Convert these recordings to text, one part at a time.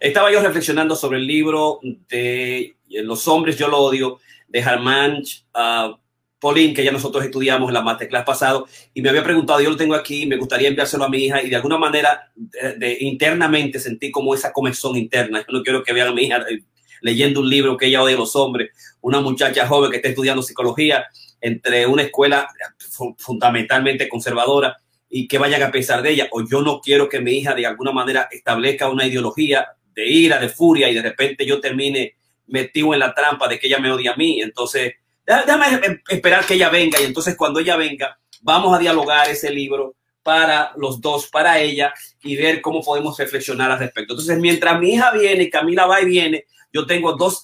Estaba yo reflexionando sobre el libro de Los hombres yo lo odio de Harman uh, Pauline, que ya nosotros estudiamos en la masterclass pasado, y me había preguntado, yo lo tengo aquí, me gustaría enviárselo a mi hija, y de alguna manera internamente sentí como esa comezón interna. Yo no quiero que vean a mi hija eh, leyendo un libro que ella odia a los hombres, una muchacha joven que está estudiando psicología entre una escuela fundamentalmente conservadora y que vayan a pensar de ella, o yo no quiero que mi hija de alguna manera establezca una ideología de ira, de furia, y de repente yo termine metido en la trampa de que ella me odia a mí. Entonces, déjame esperar que ella venga y entonces cuando ella venga, vamos a dialogar ese libro para los dos, para ella y ver cómo podemos reflexionar al respecto. Entonces, mientras mi hija viene, Camila va y viene, yo tengo dos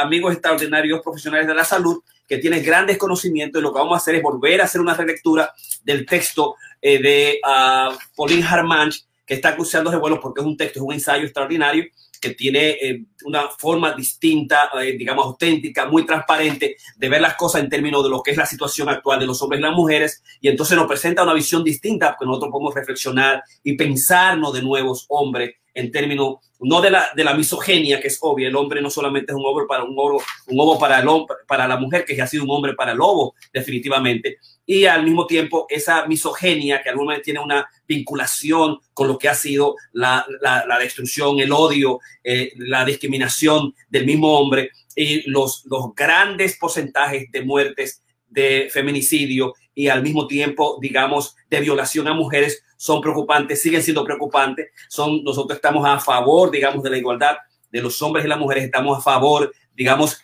amigos extraordinarios profesionales de la salud que tienen grandes conocimientos y lo que vamos a hacer es volver a hacer una relectura del texto eh, de uh, Pauline Harmanch, que está cruzando de vuelo porque es un texto, es un ensayo extraordinario que tiene eh, una forma distinta, eh, digamos, auténtica, muy transparente de ver las cosas en términos de lo que es la situación actual de los hombres y las mujeres, y entonces nos presenta una visión distinta que nosotros podemos reflexionar y pensarnos de nuevos hombres en términos no de la, de la misoginia, que es obvia, el hombre no solamente es un hombre para un ovo, un ovo para el hombre, para la mujer, que ha sido un hombre para el lobo, definitivamente, y al mismo tiempo esa misoginia que alguna vez tiene una vinculación con lo que ha sido la, la, destrucción, el odio, eh, la discriminación del mismo hombre. Y los, los grandes porcentajes de muertes de feminicidio y al mismo tiempo, digamos, de violación a mujeres son preocupantes, siguen siendo preocupantes. Son, nosotros estamos a favor, digamos, de la igualdad de los hombres y las mujeres, estamos a favor, digamos,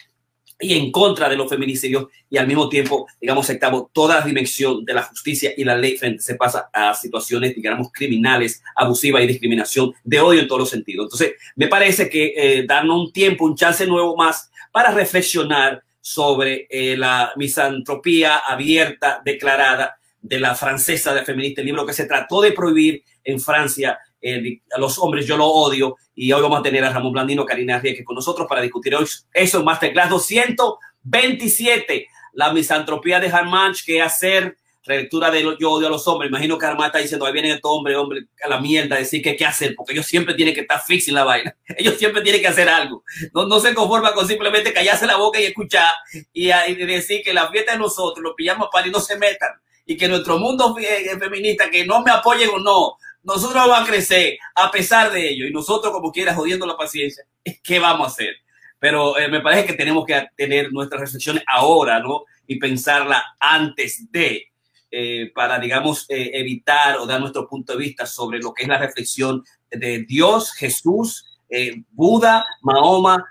y en contra de los feminicidios y al mismo tiempo, digamos, aceptamos toda la dimensión de la justicia y la ley frente se pasa a situaciones, digamos, criminales, abusivas y discriminación de odio en todos los sentidos. Entonces, me parece que eh, darnos un tiempo, un chance nuevo más para reflexionar sobre eh, la misantropía abierta, declarada, de la francesa de feminista, el libro que se trató de prohibir en Francia eh, a los hombres, yo lo odio, y hoy vamos a tener a Ramón Blandino, Karina Rieke con nosotros para discutir hoy eso en Masterclass 227, la misantropía de Harmanch, que hacer relectura de yo odio a los hombres. Imagino que Armada está diciendo, ahí viene este hombre, hombre, a la mierda, decir que qué hacer, porque ellos siempre tienen que estar fix en la vaina. Ellos siempre tienen que hacer algo. No, no se conforma con simplemente callarse la boca y escuchar y, decir que la fiesta de nosotros, los pillamos para y no se metan y que nuestro mundo feminista, que no me apoyen o no, nosotros vamos a crecer a pesar de ello y nosotros como quiera jodiendo la paciencia, ¿qué vamos a hacer? Pero eh, me parece que tenemos que tener nuestras reflexiones ahora, ¿no? Y pensarla antes de, eh, para, digamos, eh, evitar o dar nuestro punto de vista sobre lo que es la reflexión de Dios, Jesús, Buda, Mahoma,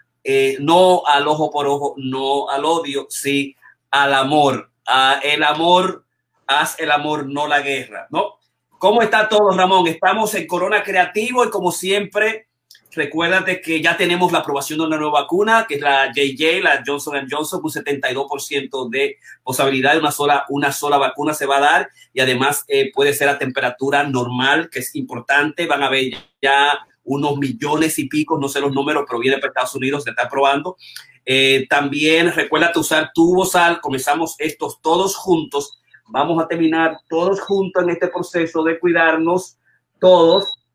no al ojo por ojo, no al odio, sí al amor. A el amor haz el amor, no la guerra, ¿no? ¿Cómo está todo, Ramón? Estamos en Corona Creativo y como siempre, recuérdate que ya tenemos la aprobación de una nueva vacuna, que es la JJ, la Johnson Johnson, un 72% de posibilidad de una sola, una sola vacuna se va a dar y además eh, puede ser a temperatura normal, que es importante. Van a ver ya unos millones y pico, no sé los números, pero viene para Estados Unidos, se está probando. Eh, también recuérdate usar tu bozal, comenzamos estos todos juntos Vamos a terminar todos juntos en este proceso de cuidarnos, todos.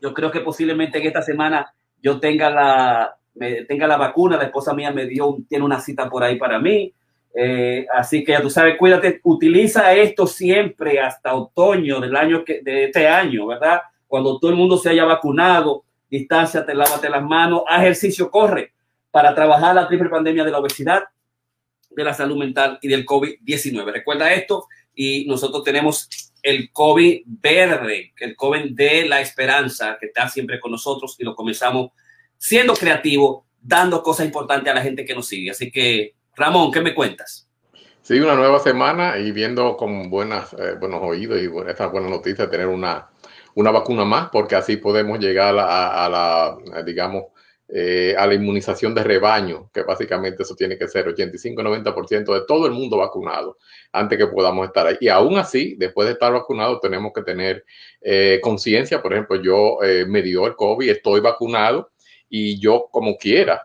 Yo creo que posiblemente en esta semana yo tenga la, tenga la vacuna. La esposa mía me dio, tiene una cita por ahí para mí. Eh, así que ya tú sabes, cuídate, utiliza esto siempre hasta otoño del año que, de este año, ¿verdad? Cuando todo el mundo se haya vacunado, distancia, te lávate las manos, ejercicio, corre para trabajar la triple pandemia de la obesidad, de la salud mental y del COVID-19. Recuerda esto y nosotros tenemos el COVID verde, el COVID de la esperanza que está siempre con nosotros y lo comenzamos siendo creativo, dando cosas importantes a la gente que nos sigue. Así que, Ramón, ¿qué me cuentas? Sí, una nueva semana y viendo con buenas, eh, buenos oídos y esta buena noticia tener una, una vacuna más, porque así podemos llegar a, a la, digamos, eh, a la inmunización de rebaño, que básicamente eso tiene que ser 85-90% de todo el mundo vacunado antes que podamos estar ahí. Y aún así, después de estar vacunado, tenemos que tener eh, conciencia. Por ejemplo, yo eh, me dio el COVID, estoy vacunado y yo como quiera,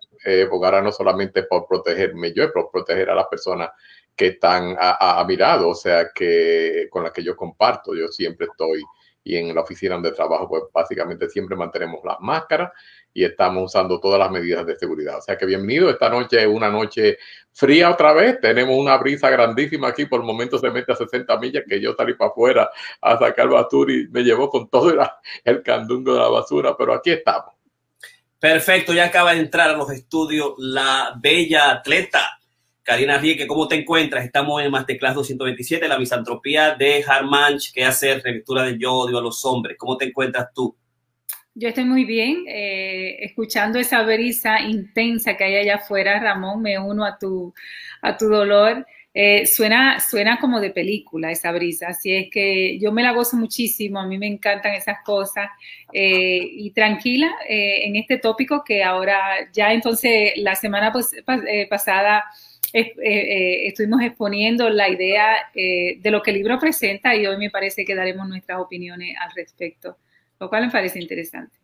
porque ahora no solamente por protegerme yo, por proteger a las personas que están a, mirado, o sea, que con las que yo comparto, yo siempre estoy y en la oficina donde trabajo, pues básicamente siempre mantenemos las máscaras y estamos usando todas las medidas de seguridad. O sea que bienvenido, esta noche es una noche fría otra vez, tenemos una brisa grandísima aquí, por el momento se mete a 60 millas, que yo salí para afuera a sacar basura y me llevó con todo el, candungo de la basura, pero aquí estamos. Perfecto, ya acaba de entrar a los estudios la bella atleta Karina Rieke, ¿cómo te encuentras? Estamos en Masterclass 227, la misantropía de Harmanch, que hace relectura del yo odio a los hombres. ¿Cómo te encuentras tú? Yo estoy muy bien, eh, escuchando esa brisa intensa que hay allá afuera, Ramón, me uno a tu, a tu dolor. Eh, suena, suena como de película esa brisa, así es que yo me la gozo muchísimo, a mí me encantan esas cosas eh, y tranquila en este tópico que ahora ya entonces la semana pasada eh, eh, estuvimos exponiendo la idea eh, de lo que el libro presenta y hoy me parece que daremos nuestras opiniones al respecto, lo cual me parece interesante.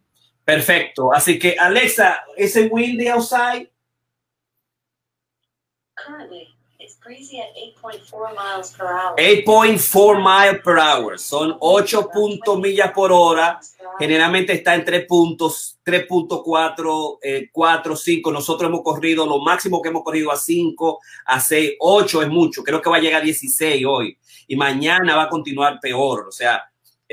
Perfecto. Así que, Alexa, ¿ese windy outside? Currently, it's breezy at 8.4 miles per hour. 8.4 miles per hour. Son 8 millas por hora generalmente está en 3 puntos, 3.4, 4, 5. Nosotros hemos corrido, lo máximo que hemos corrido a 5, a 6, 8 es mucho. Creo que va a llegar a 16 hoy y mañana va a continuar peor. O sea,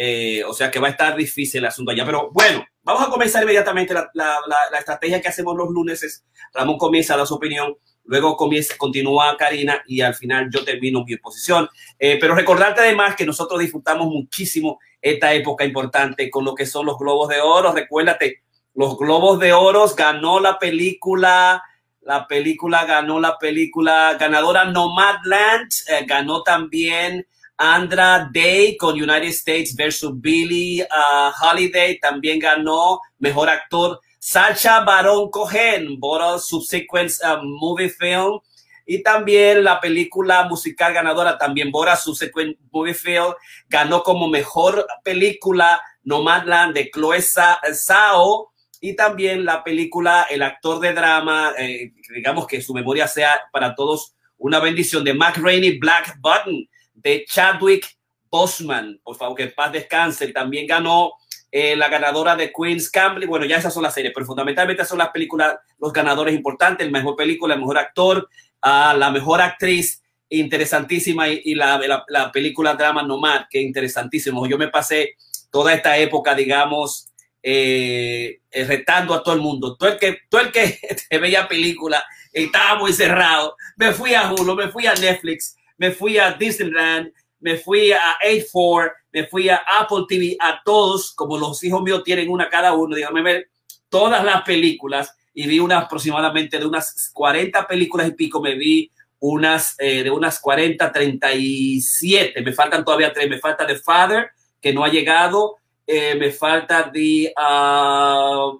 eh, o sea que va a estar difícil el asunto allá. Pero bueno, vamos a comenzar inmediatamente. La, la, estrategia que hacemos los lunes es Ramón comienza a dar su opinión luego comienza, continúa Karina y al final yo termino mi exposición. Eh, pero recordarte además que nosotros disfrutamos muchísimo esta época importante con lo que son los globos de oro. Recuérdate, los globos de oro ganó la película, la película ganó la película ganadora Nomadland, eh, ganó también Andra Day con United States versus Billy uh, Holiday, también ganó mejor actor. Sacha Baron Cohen, Bottle Subsequent uh, Movie Film, y también la película musical ganadora, también Bora Subsequent Movie Film, ganó como mejor película Nomadland de Chloe Sao, y también la película El actor de drama, eh, digamos que su memoria sea para todos una bendición de Mac Rainey Black Button de Chadwick Boseman, por favor que paz descanse, también ganó eh, la ganadora de Queen's Campbell. Bueno, ya esas son las series, pero fundamentalmente son las películas, los ganadores importantes, el mejor película, el mejor actor, uh, la mejor actriz, interesantísima, y, la, la, película drama Nomad, que interesantísimo. Yo me pasé toda esta época, digamos, eh, eh, retando a todo el mundo. Todo el que, todo el que veía película estaba muy cerrado. Me fui a Hulu, me fui a Netflix, me fui a Disneyland, me fui a A4, me fui a Apple TV, a todos, como los hijos míos tienen una cada uno, dígame ver todas las películas y vi unas aproximadamente de unas 40 películas y pico, me vi unas eh, de unas 40, 37, me faltan todavía tres, me falta The Father, que no ha llegado, eh, me falta The uh,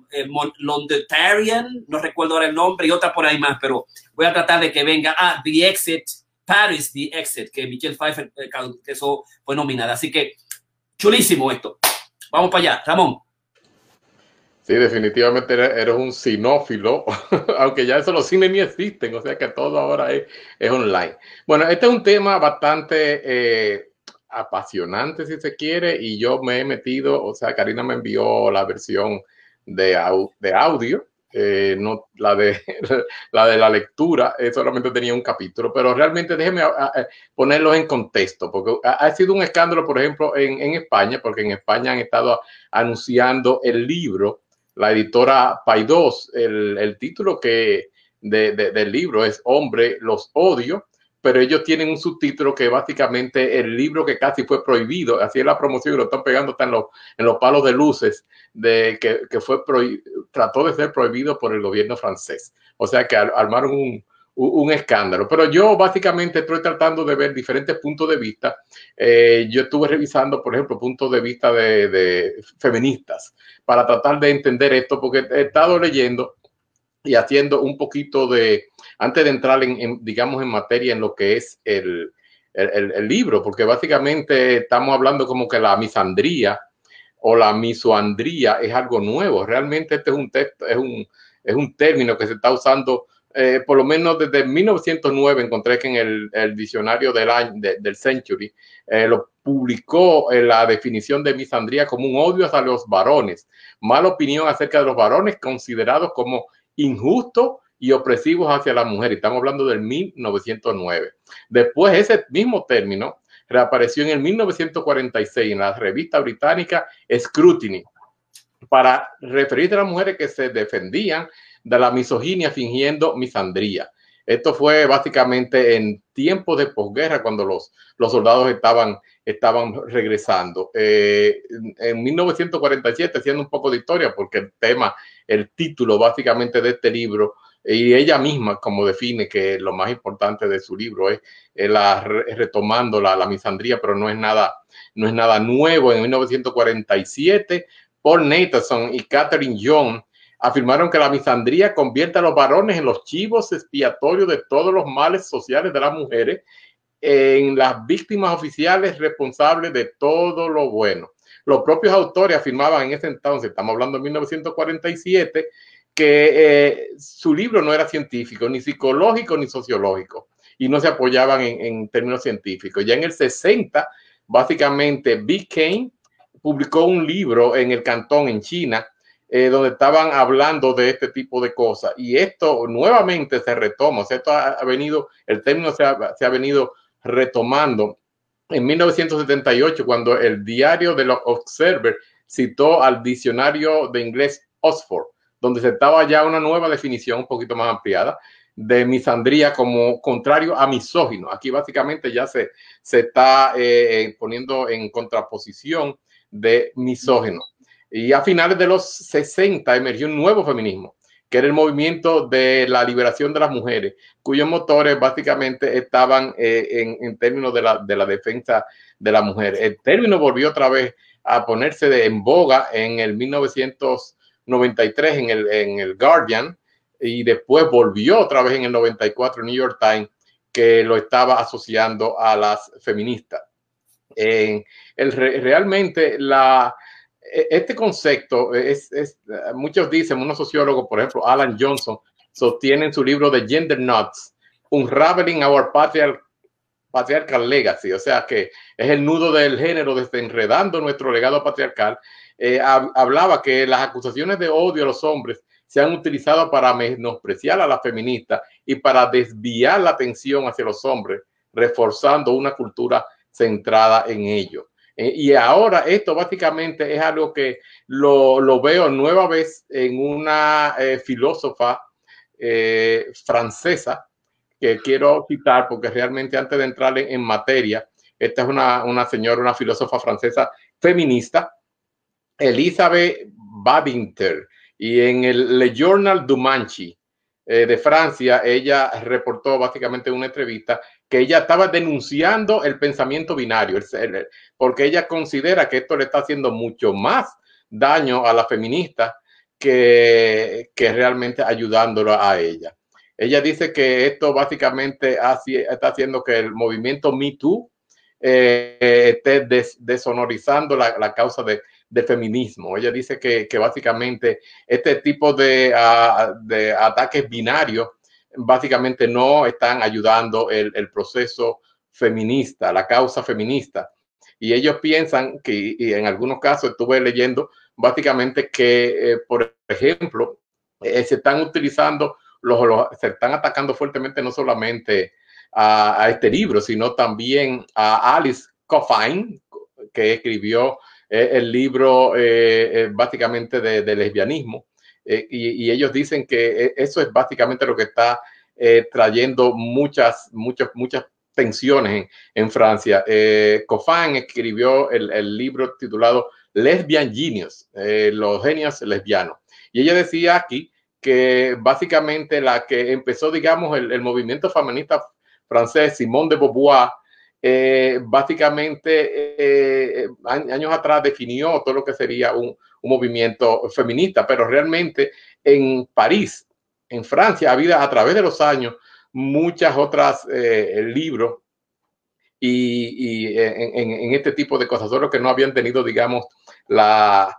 Londetarian, no recuerdo ahora el nombre, y otra por ahí más, pero voy a tratar de que venga, ah, The Exit, Paris The Exit, que Michelle Pfeiffer, eh, que eso fue nominada. Así que chulísimo esto. Vamos para allá, Ramón. Sí, definitivamente eres un sinófilo, aunque ya eso los cines ni existen, o sea que todo ahora es, es online. Bueno, este es un tema bastante eh, apasionante, si se quiere, y yo me he metido, o sea, Karina me envió la versión de, de audio eh, no, la, de, la de la lectura eh, solamente tenía un capítulo, pero realmente déjeme ponerlo en contexto, porque ha, sido un escándalo, por ejemplo, en, España, porque en España han estado anunciando el libro, la editora Paidós, el, el título que de, del libro es Hombre, los odio, pero ellos tienen un subtítulo que básicamente el libro que casi fue prohibido, así es la promoción y lo están pegando en los, en los palos de luces, de que, que fue trató de ser prohibido por el gobierno francés. O sea que armaron un, un escándalo. Pero yo básicamente estoy tratando de ver diferentes puntos de vista. Eh, yo estuve revisando, por ejemplo, puntos de vista de, de, feministas para tratar de entender esto, porque he estado leyendo y haciendo un poquito de, antes de entrar en, digamos, en materia en lo que es el, el, libro, porque básicamente estamos hablando como que la misandría o la misoandría es algo nuevo. Realmente este es un texto, es un, es un término que se está usando eh, por lo menos desde 1909 encontré que en el, el diccionario del, año, de, del Century eh, lo publicó en la definición de misandría como un odio hacia los varones, mala opinión acerca de los varones considerados como injustos y opresivos hacia la mujer. Estamos hablando del 1909. Después ese mismo término reapareció en el 1946 en la revista británica Scrutiny para referirse a las mujeres que se defendían de la misoginia fingiendo misandría. Esto fue básicamente en tiempos de posguerra, cuando los, los soldados estaban, estaban regresando. Eh, en 1947, haciendo un poco de historia, porque el tema, el título básicamente de este libro, y ella misma como define que lo más importante de su libro es, la, retomando la, misandría, pero no es nada, no es nada nuevo. En 1947, Paul Nathanson y Catherine Young afirmaron que la misandría convierte a los varones en los chivos expiatorios de todos los males sociales de las mujeres, en las víctimas oficiales responsables de todo lo bueno. Los propios autores afirmaban en ese entonces, estamos hablando de 1947, que eh, su libro no era científico, ni psicológico, ni sociológico, y no se apoyaban en, términos científicos. Ya en el 60, básicamente, Big Kane publicó un libro en el Cantón, en China, eh, donde estaban hablando de este tipo de cosas. Y esto nuevamente se retoma, o sea, esto ha, venido, el término se ha, se ha, venido retomando en 1978, cuando el diario de los Observer citó al diccionario de inglés Oxford, donde se estaba ya una nueva definición un poquito más ampliada de misandría como contrario a misógino. Aquí básicamente ya se, se está eh, poniendo en contraposición de misógino. Y a finales de los 60 emergió un nuevo feminismo, que era el movimiento de la liberación de las mujeres, cuyos motores básicamente estaban eh, en, términos de la, de la, defensa de la mujer. El término volvió otra vez a ponerse de, en boga en el 1993 en el, en el Guardian y después volvió otra vez en el 94 New York Times que lo estaba asociando a las feministas. El, realmente la, este concepto es, muchos dicen, unos sociólogos, por ejemplo, Alan Johnson, sostienen su libro de Gender Nuts, Unraveling Our Patriarchal, patriarchal Legacy, o sea que es el nudo del género desenredando nuestro legado patriarcal. Eh, hablaba que las acusaciones de odio a los hombres se han utilizado para menospreciar a las feministas y para desviar la atención hacia los hombres, reforzando una cultura centrada en ello. Eh, y ahora esto básicamente es algo que lo, veo nueva vez en una eh, filósofa eh, francesa que quiero citar porque realmente antes de entrar en, materia, esta es una, una, señora, una filósofa francesa feminista, Elizabeth Badinter, y en el Le Journal du Manchi eh, de Francia, ella reportó básicamente una entrevista que ella estaba denunciando el pensamiento binario, el, porque ella considera que esto le está haciendo mucho más daño a la feminista que, que realmente ayudándolo a ella. Ella dice que esto básicamente está haciendo que el movimiento Me Too eh, esté des, deshonorizando la, la causa de, del feminismo. Ella dice que, que básicamente este tipo de, de ataques binarios básicamente no están ayudando el, el, proceso feminista, la causa feminista. Y ellos piensan que, y en algunos casos estuve leyendo, básicamente que, eh, por ejemplo, eh, se están utilizando, los, se están atacando fuertemente no solamente a, a, este libro, sino también a Alice Coffine, que escribió el libro eh, básicamente de, de lesbianismo. Y, y, ellos dicen que eso es básicamente lo que está eh, trayendo muchas, muchas, muchas tensiones en, Francia. Eh, Coffin escribió el, el, libro titulado Lesbian Genius, eh, los genios lesbianos. Y ella decía aquí que básicamente la que empezó, digamos, el, el movimiento feminista francés, Simone de Beauvoir, eh, básicamente eh, años atrás definió todo lo que sería un, movimiento feminista, pero realmente en París, en Francia ha habido a través de los años muchas otras eh, libros y, en, este tipo de cosas, solo que no habían tenido, digamos, la,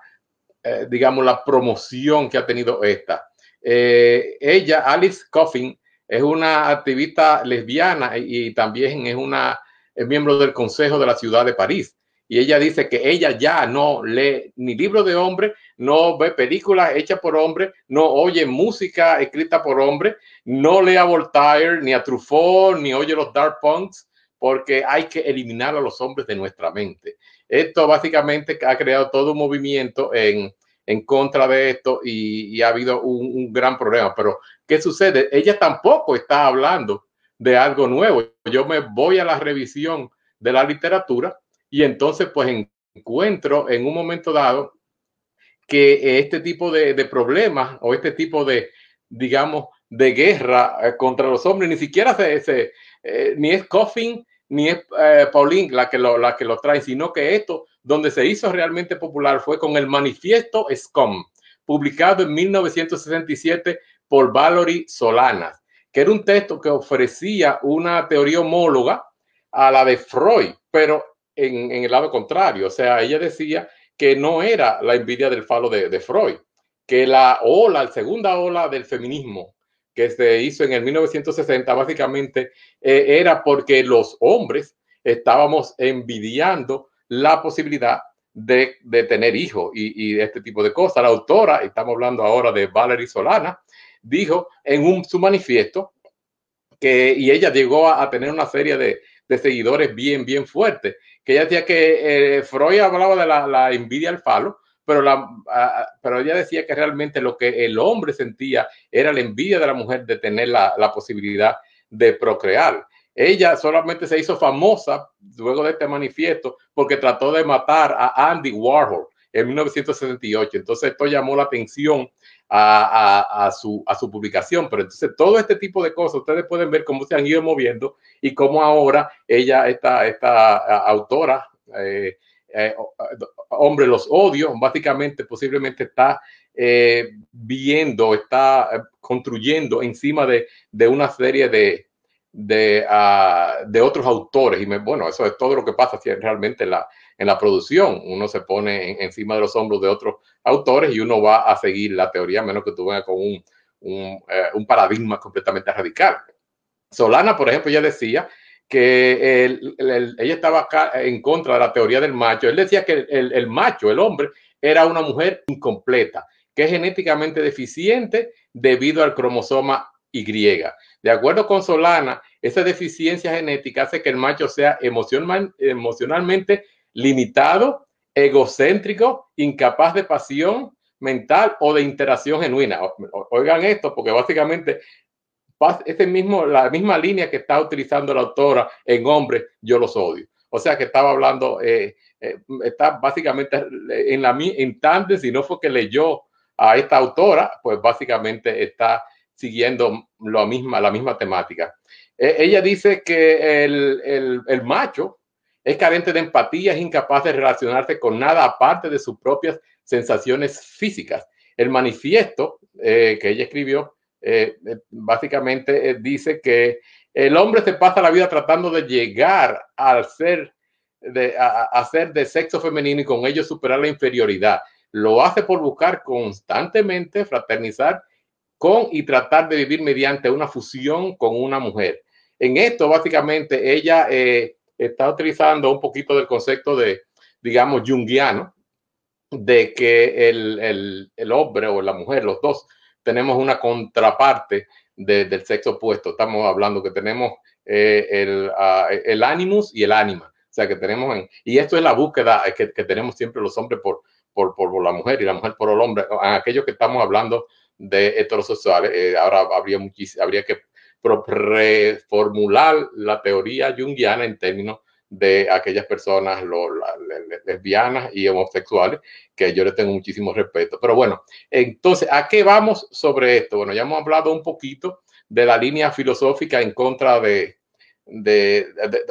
digamos, la promoción que ha tenido esta. Ella, Alice Coffin, es una activista lesbiana y, también es una es miembro del Consejo de la Ciudad de París. Y ella dice que ella ya no lee ni libros de hombre, no ve películas hechas por hombres, no oye música escrita por hombres, no lee a Voltaire, ni a Truffaut, ni oye los Dark Punks, porque hay que eliminar a los hombres de nuestra mente. Esto básicamente ha creado todo un movimiento en, en contra de esto y, ha habido un, un, gran problema. Pero, ¿qué sucede? Ella tampoco está hablando de algo nuevo. Yo me voy a la revisión de la literatura y entonces pues encuentro en un momento dado que este tipo de, de problemas o este tipo de, digamos, de guerra eh, contra los hombres, ni siquiera se, se eh, ni es Coffin ni es eh, Pauline la que, lo, la que trae, sino que esto, donde se hizo realmente popular fue con el manifiesto SCOM, publicado en 1967 por Valerie Solanas, que era un texto que ofrecía una teoría homóloga a la de Freud, pero en, el lado contrario. O sea, ella decía que no era la envidia del falo de, Freud, que la ola, la segunda ola del feminismo que se hizo en el 1960 básicamente eh, era porque los hombres estábamos envidiando la posibilidad de, de tener hijos y, y, este tipo de cosas. La autora, estamos hablando ahora de Valerie Solana, dijo en un, su manifiesto que, y ella llegó a, tener una serie de, de, seguidores bien, bien fuertes, que ella decía que eh, Freud hablaba de la, la envidia al falo, pero, la, pero ella decía que realmente lo que el hombre sentía era la envidia de la mujer de tener la, la posibilidad de procrear. Ella solamente se hizo famosa luego de este manifiesto porque trató de matar a Andy Warhol en 1968. Entonces esto llamó la atención a, su, a su publicación. Pero entonces todo este tipo de cosas, ustedes pueden ver cómo se han ido moviendo y cómo ahora ella, esta, esta autora, eh, eh, hombre, los odio, básicamente posiblemente está eh, viendo, está construyendo encima de, de una serie de, de, uh, de, otros autores. Y me, bueno, eso es todo lo que pasa realmente en la, en la producción. Uno se pone en, encima de los hombros de otros autores y uno va a seguir la teoría, a menos que tú vengas con un, un, eh, paradigma completamente radical. Solana, por ejemplo, ya decía que el, el, ella estaba en contra de la teoría del macho. Él decía que el, el, macho, el hombre, era una mujer incompleta, que es genéticamente deficiente debido al cromosoma Y. De acuerdo con Solana, esa deficiencia genética hace que el macho sea emocional, emocionalmente limitado, egocéntrico, incapaz de pasión mental o de interacción genuina. Oigan esto, porque básicamente ese mismo, la misma línea que está utilizando la autora en hombres, yo los odio. O sea que estaba hablando, eh, eh, está básicamente en la en tante, si no fue que leyó a esta autora, pues básicamente está siguiendo la misma, la misma temática. Eh, ella dice que el, el, macho es carente de empatía, es incapaz de relacionarse con nada aparte de sus propias sensaciones físicas. El manifiesto eh, que ella escribió eh, eh, básicamente dice que el hombre se pasa la vida tratando de llegar al ser de, a, a, de sexo femenino y con ello superar la inferioridad. Lo hace por buscar constantemente fraternizar con y tratar de vivir mediante una fusión con una mujer. En esto, básicamente, ella está utilizando un poquito del concepto de, digamos, junguiano, de que el, el, el hombre o la mujer, los dos, tenemos una contraparte de, del sexo opuesto. Estamos hablando que tenemos eh, el, uh, el animus y el ánima. O sea, que tenemos, en, y esto es la búsqueda que, que tenemos siempre los hombres por, por, por, la mujer y la mujer por el hombre. En aquellos que estamos hablando de heterosexuales, eh, ahora habría, habría que reformular la teoría junguiana en términos de aquellas personas lesbianas y homosexuales, que yo les tengo muchísimo respeto. Pero bueno, entonces, ¿a qué vamos sobre esto? Bueno, ya hemos hablado un poquito de la línea filosófica en contra de, de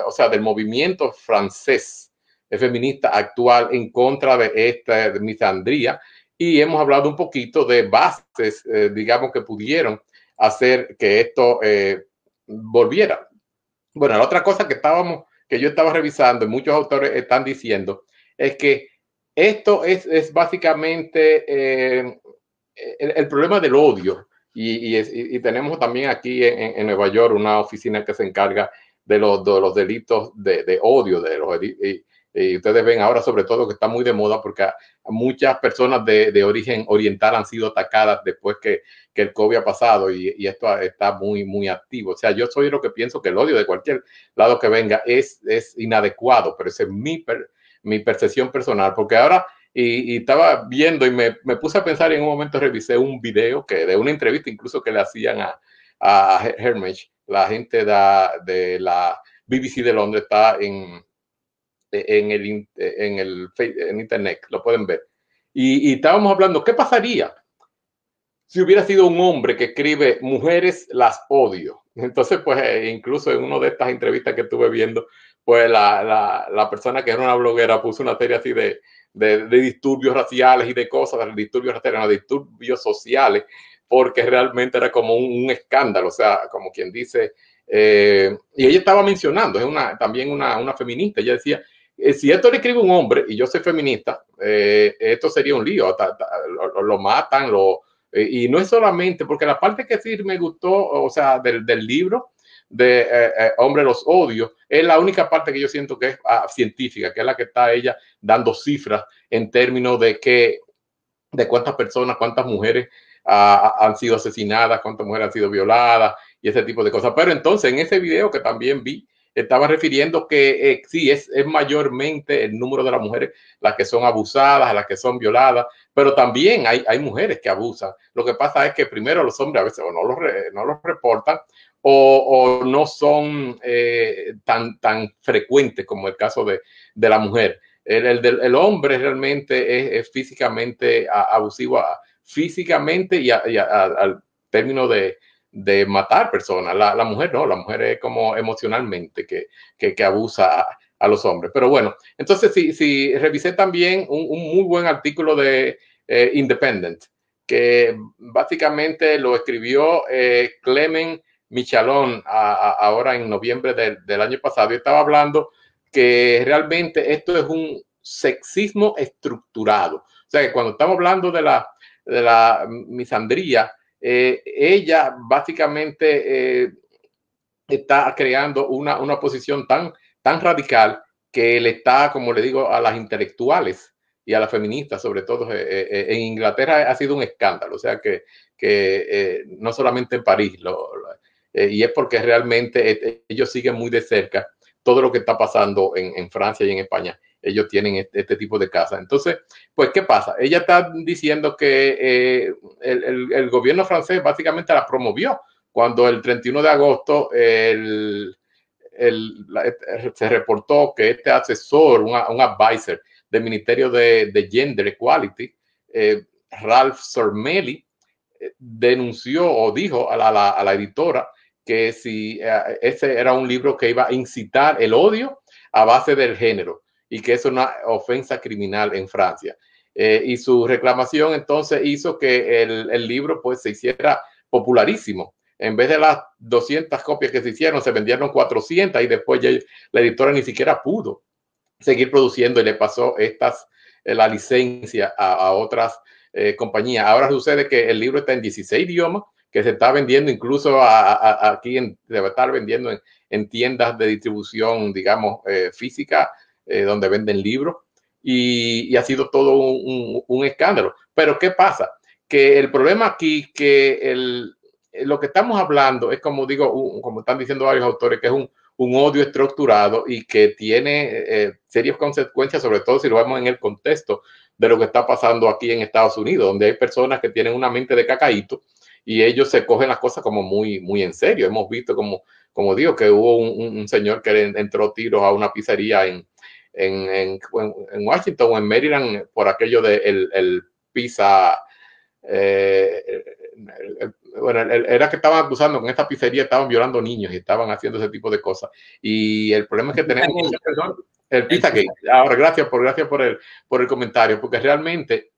o sea, del movimiento francés feminista actual en contra de esta misandría y hemos hablado un poquito de bases, eh, digamos, que pudieron hacer que esto eh, volviera. Bueno, la otra cosa que estábamos que yo estaba revisando y muchos autores están diciendo es que esto es, es básicamente eh, el, problema del odio Y, y, tenemos también aquí en, en, Nueva York una oficina que se encarga de los, de los delitos de, de odio, de y, ustedes ven ahora sobre todo que está muy de moda porque muchas personas de, de origen oriental han sido atacadas después que, que el COVID ha pasado y, y, esto está muy, muy activo. O sea, yo soy lo que pienso que el odio de cualquier lado que venga es, es inadecuado, pero esa es mi, per, mi percepción personal, porque ahora y, y, estaba viendo y me, me, puse a pensar y en un momento revisé un video que de una entrevista incluso que le hacían a, a Hermitage, la gente de, de la BBC de Londres está en, en, el, en, el, en internet, lo pueden ver. Y, y estábamos hablando, ¿qué pasaría si hubiera sido un hombre que escribe mujeres las odio? Entonces, pues incluso en una de estas entrevistas que estuve viendo, pues la, la, la persona que era una bloguera puso una serie así de, de, de, disturbios raciales y de cosas, de disturbios raciales, no, de disturbios sociales, porque realmente era como un, un escándalo, o sea, como quien dice, eh, y ella estaba mencionando, es una, también una, una feminista, ella decía, eh, si esto le escribe un hombre y yo soy feminista, eh, esto sería un lío, ta, ta, lo, lo, matan, lo, eh, y no es solamente, porque la parte que sí me gustó, o sea, del, del libro, de eh, eh, Hombre los Odios, es la única parte que yo siento que es ah, científica, que es la que está ella dando cifras en términos de que, de cuántas personas, cuántas mujeres ah, han sido asesinadas, cuántas mujeres han sido violadas y ese tipo de cosas. Pero entonces en ese video que también vi, estaba refiriendo que eh, sí, es, es, mayormente el número de las mujeres las que son abusadas, las que son violadas, pero también hay, hay mujeres que abusan. Lo que pasa es que primero los hombres a veces no los, no los reportan o, o no son eh, tan, tan frecuentes como el caso de, de la mujer. El, el, el, hombre realmente es, es físicamente abusivo, físicamente y, a, y a, al término de, de matar personas. La, la, mujer no, la mujer es como emocionalmente que, que, que abusa a, los hombres. Pero bueno, entonces si, si revisé también un, un, muy buen artículo de eh, Independent, que básicamente lo escribió eh, Clement Michalón ahora en noviembre del año pasado y estaba hablando que realmente esto es un sexismo estructurado. O sea que cuando estamos hablando de la, de la misandría, eh, ella básicamente eh, está creando una, una posición tan, tan radical que le está, como le digo, a las intelectuales y a las feministas, sobre todo eh, en Inglaterra, ha sido un escándalo. O sea que, que no solamente en París, lo, y es porque realmente ellos siguen muy de cerca todo lo que está pasando en Francia y en España ellos tienen este, este, tipo de casa. Entonces, pues, ¿qué pasa? Ella está diciendo que eh, el, gobierno francés básicamente la promovió cuando el 31 de agosto se reportó que este asesor, un, advisor del Ministerio de, de Gender Equality, eh, Ralph Sormelli, eh, denunció o dijo a la, la, a la editora que si ese era un libro que iba a incitar el odio a base del género y que es una ofensa criminal en Francia. Eh, y su reclamación entonces hizo que el, el, libro pues se hiciera popularísimo. En vez de las 200 copias que se hicieron, se vendieron 400 y después la editora ni siquiera pudo seguir produciendo y le pasó estas, eh, la licencia a, otras eh, compañías. Ahora sucede que el libro está en 16 idiomas, que se está vendiendo incluso a, aquí, en, se va a estar vendiendo en, en tiendas de distribución, digamos, eh, física, eh, donde venden libros, y, y, ha sido todo un, escándalo. Pero ¿qué pasa? Que el problema aquí, que el, lo que estamos hablando es, como digo, como están diciendo varios autores, que es un, un odio estructurado y que tiene eh, serias consecuencias, sobre todo si lo vemos en el contexto de lo que está pasando aquí en Estados Unidos, donde hay personas que tienen una mente de cacaíto y ellos se cogen las cosas como muy, muy en serio. Hemos visto, como, como digo, que hubo un, un señor que entró tiros a una pizzería en, en, en, en, Washington o en Maryland por aquello de el, el pizza. Eh, el, bueno, era que estaban acusando con esta pizzería estaban violando niños y estaban haciendo ese tipo de cosas. Y el problema es que tenemos el pizza gate. Ahora, gracias por, gracias por el, por el comentario, porque realmente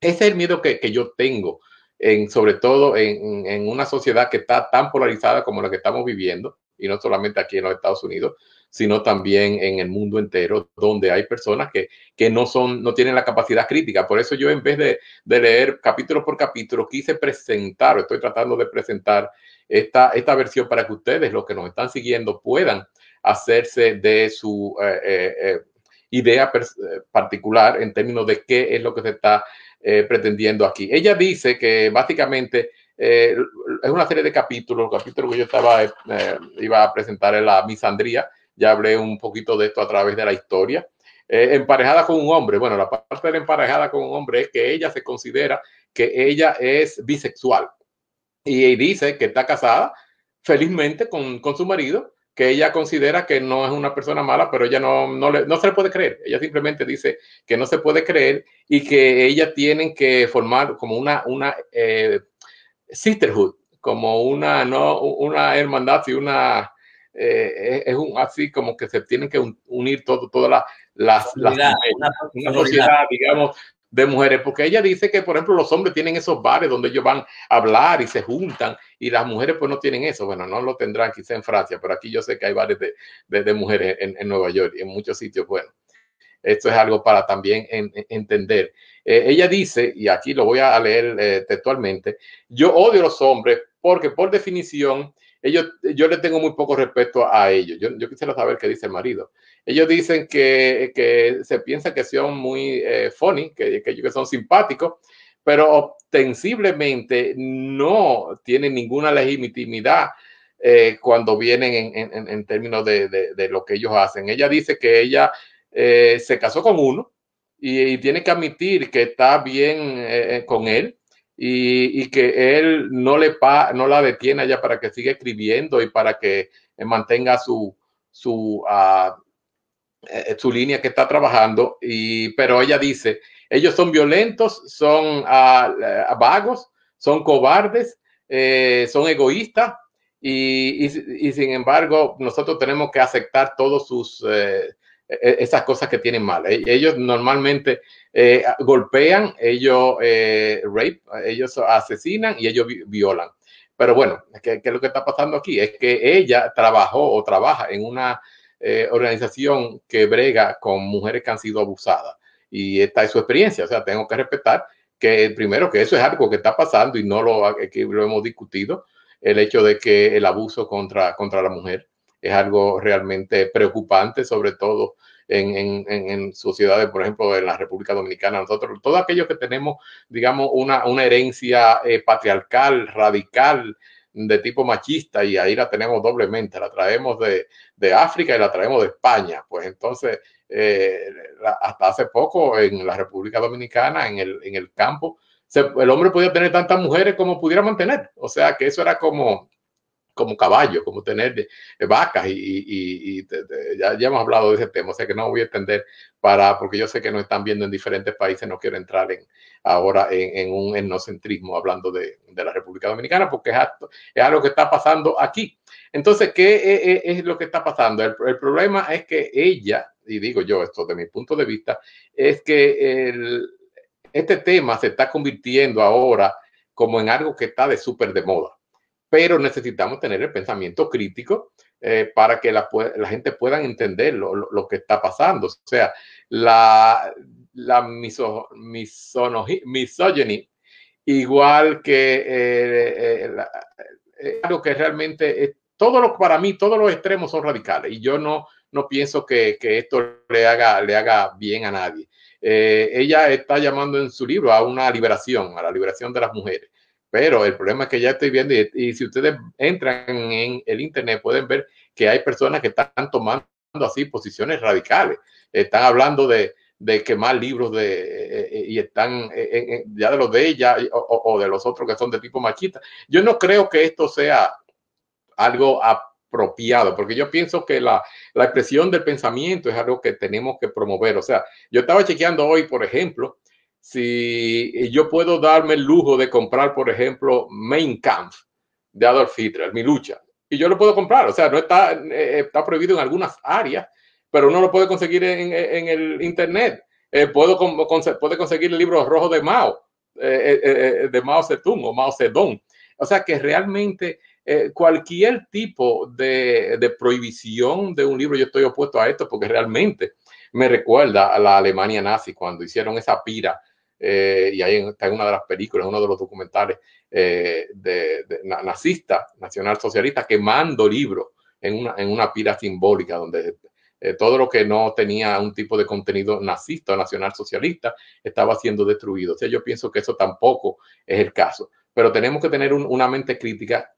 ese es el miedo que, que yo tengo, en, sobre todo en, en, una sociedad que está tan polarizada como la que estamos viviendo y no solamente aquí en los Estados Unidos, sino también en el mundo entero, donde hay personas que, que no, son, no tienen la capacidad crítica. Por eso yo en vez de, de leer capítulo por capítulo, quise presentar, estoy tratando de presentar esta, esta versión para que ustedes, los que nos están siguiendo, puedan hacerse de su eh, eh, eh idea particular en términos de qué es lo que se está eh, pretendiendo aquí. Ella dice que básicamente eh, es una serie de capítulos, el capítulo que yo estaba, eh, iba a presentar en la misandría, ya hablé un poquito de esto a través de la historia. emparejada con un hombre, bueno, la parte de la emparejada con un hombre es que ella se considera que ella es bisexual y dice que está casada felizmente con, con su marido que ella considera que no es una persona mala, pero ella no, no, no se le puede creer. Ella simplemente dice que no se puede creer y que ella tienen que formar como una, una eh, sisterhood, como una, no, una hermandad y una, eh, es un, así como que se tienen que unir todo, todas las, las, las una, sociedad, digamos, de mujeres, porque ella dice que, por ejemplo, los hombres tienen esos bares donde ellos van a hablar y se juntan y las mujeres pues no tienen eso. Bueno, no lo tendrán quizá en Francia, pero aquí yo sé que hay bares de, de, mujeres en, en, Nueva York y en muchos sitios. Bueno, esto es algo para también entender. Eh, ella dice, y aquí lo voy a leer eh, textualmente, yo odio a los hombres porque por definición ellos, yo le tengo muy poco respeto a ellos. Yo, yo quisiera saber qué dice el marido. Ellos dicen que, que se piensa que son muy eh, funny, que, que ellos son simpáticos, pero ostensiblemente no tienen ninguna legitimidad eh, cuando vienen en, en, en términos de, de, lo que ellos hacen. Ella dice que ella eh, se casó con uno y, y, tiene que admitir que está bien eh, con él y, que él no, le pa, no la detiene ya para que siga escribiendo y para que mantenga su, su, uh, eh, su línea que está trabajando, y, pero ella dice, ellos son violentos, son uh, vagos, son cobardes, eh, son egoístas, y, y, y, sin embargo nosotros tenemos que aceptar todos sus... Eh, esas cosas que tienen mal. Ellos normalmente eh, golpean, ellos eh, rape, ellos asesinan y ellos violan. Pero bueno, ¿qué, ¿qué, es lo que está pasando aquí? Es que ella trabajó o trabaja en una eh, organización que brega con mujeres que han sido abusadas. Y esta es su experiencia. O sea, tengo que respetar que primero que eso es algo que está pasando y no lo, que lo hemos discutido, el hecho de que el abuso contra, contra la mujer es algo realmente preocupante, sobre todo en, en, en, sociedades, por ejemplo, en la República Dominicana, nosotros, todos aquellos que tenemos, digamos, una, una herencia eh, patriarcal, radical, de tipo machista y ahí la tenemos doblemente, la traemos de, de África y la traemos de España. Pues entonces, eh, hasta hace poco en la República Dominicana, en el, en el campo, el hombre podía tener tantas mujeres como pudiera mantener. O sea que eso era como, como caballo, como tener de, de vacas y, de, de, ya, ya, hemos hablado de ese tema, o sea que no voy a extender para, porque yo sé que nos están viendo en diferentes países, no quiero entrar en ahora en, un etnocentrismo hablando de, la República Dominicana, porque es, es, algo que está pasando aquí. Entonces, ¿qué es, es lo que está pasando? El, el, problema es que ella, y digo yo esto de mi punto de vista, es que el, este tema se está convirtiendo ahora como en algo que está de súper de moda pero necesitamos tener el pensamiento crítico eh, para que la, gente pueda entender lo, que está pasando. O sea, la, la igual que eh, eh, eh, algo que realmente es, todo lo, para mí todos los extremos son radicales y yo no, no pienso que, que esto le haga, le haga bien a nadie. Ella está llamando en su libro a una liberación, a la liberación de las mujeres. Pero el problema es que ya estoy viendo, y, y, si ustedes entran en el Internet, pueden ver que hay personas que están tomando así posiciones radicales. Están hablando de, quemar libros de, eh, eh y están eh, eh, ya de los de ella o, o, de los otros que son de tipo machista. Yo no creo que esto sea algo apropiado, porque yo pienso que la, la expresión del pensamiento es algo que tenemos que promover. O sea, yo estaba chequeando hoy, por ejemplo, si yo puedo darme el lujo de comprar, por ejemplo, Mein Kampf de Adolf Hitler, mi lucha, y yo lo puedo comprar, o sea, no está, eh, está prohibido en algunas áreas, pero uno lo puede conseguir en, en el internet. Eh, puedo puede conseguir el libro rojo de Mao, eh, de Mao Zedong o Mao Zedong. O sea que realmente cualquier tipo de, de, prohibición de un libro, yo estoy opuesto a esto porque realmente me recuerda a la Alemania nazi cuando hicieron esa pira, eh, y ahí está en una de las películas, uno de los documentales eh, de, de, nazista, nacional socialista, quemando libros en una, en una pira simbólica donde eh, todo lo que no tenía un tipo de contenido nazista o nacional socialista estaba siendo destruido. O sea, yo pienso que eso tampoco es el caso, pero tenemos que tener un, una mente crítica.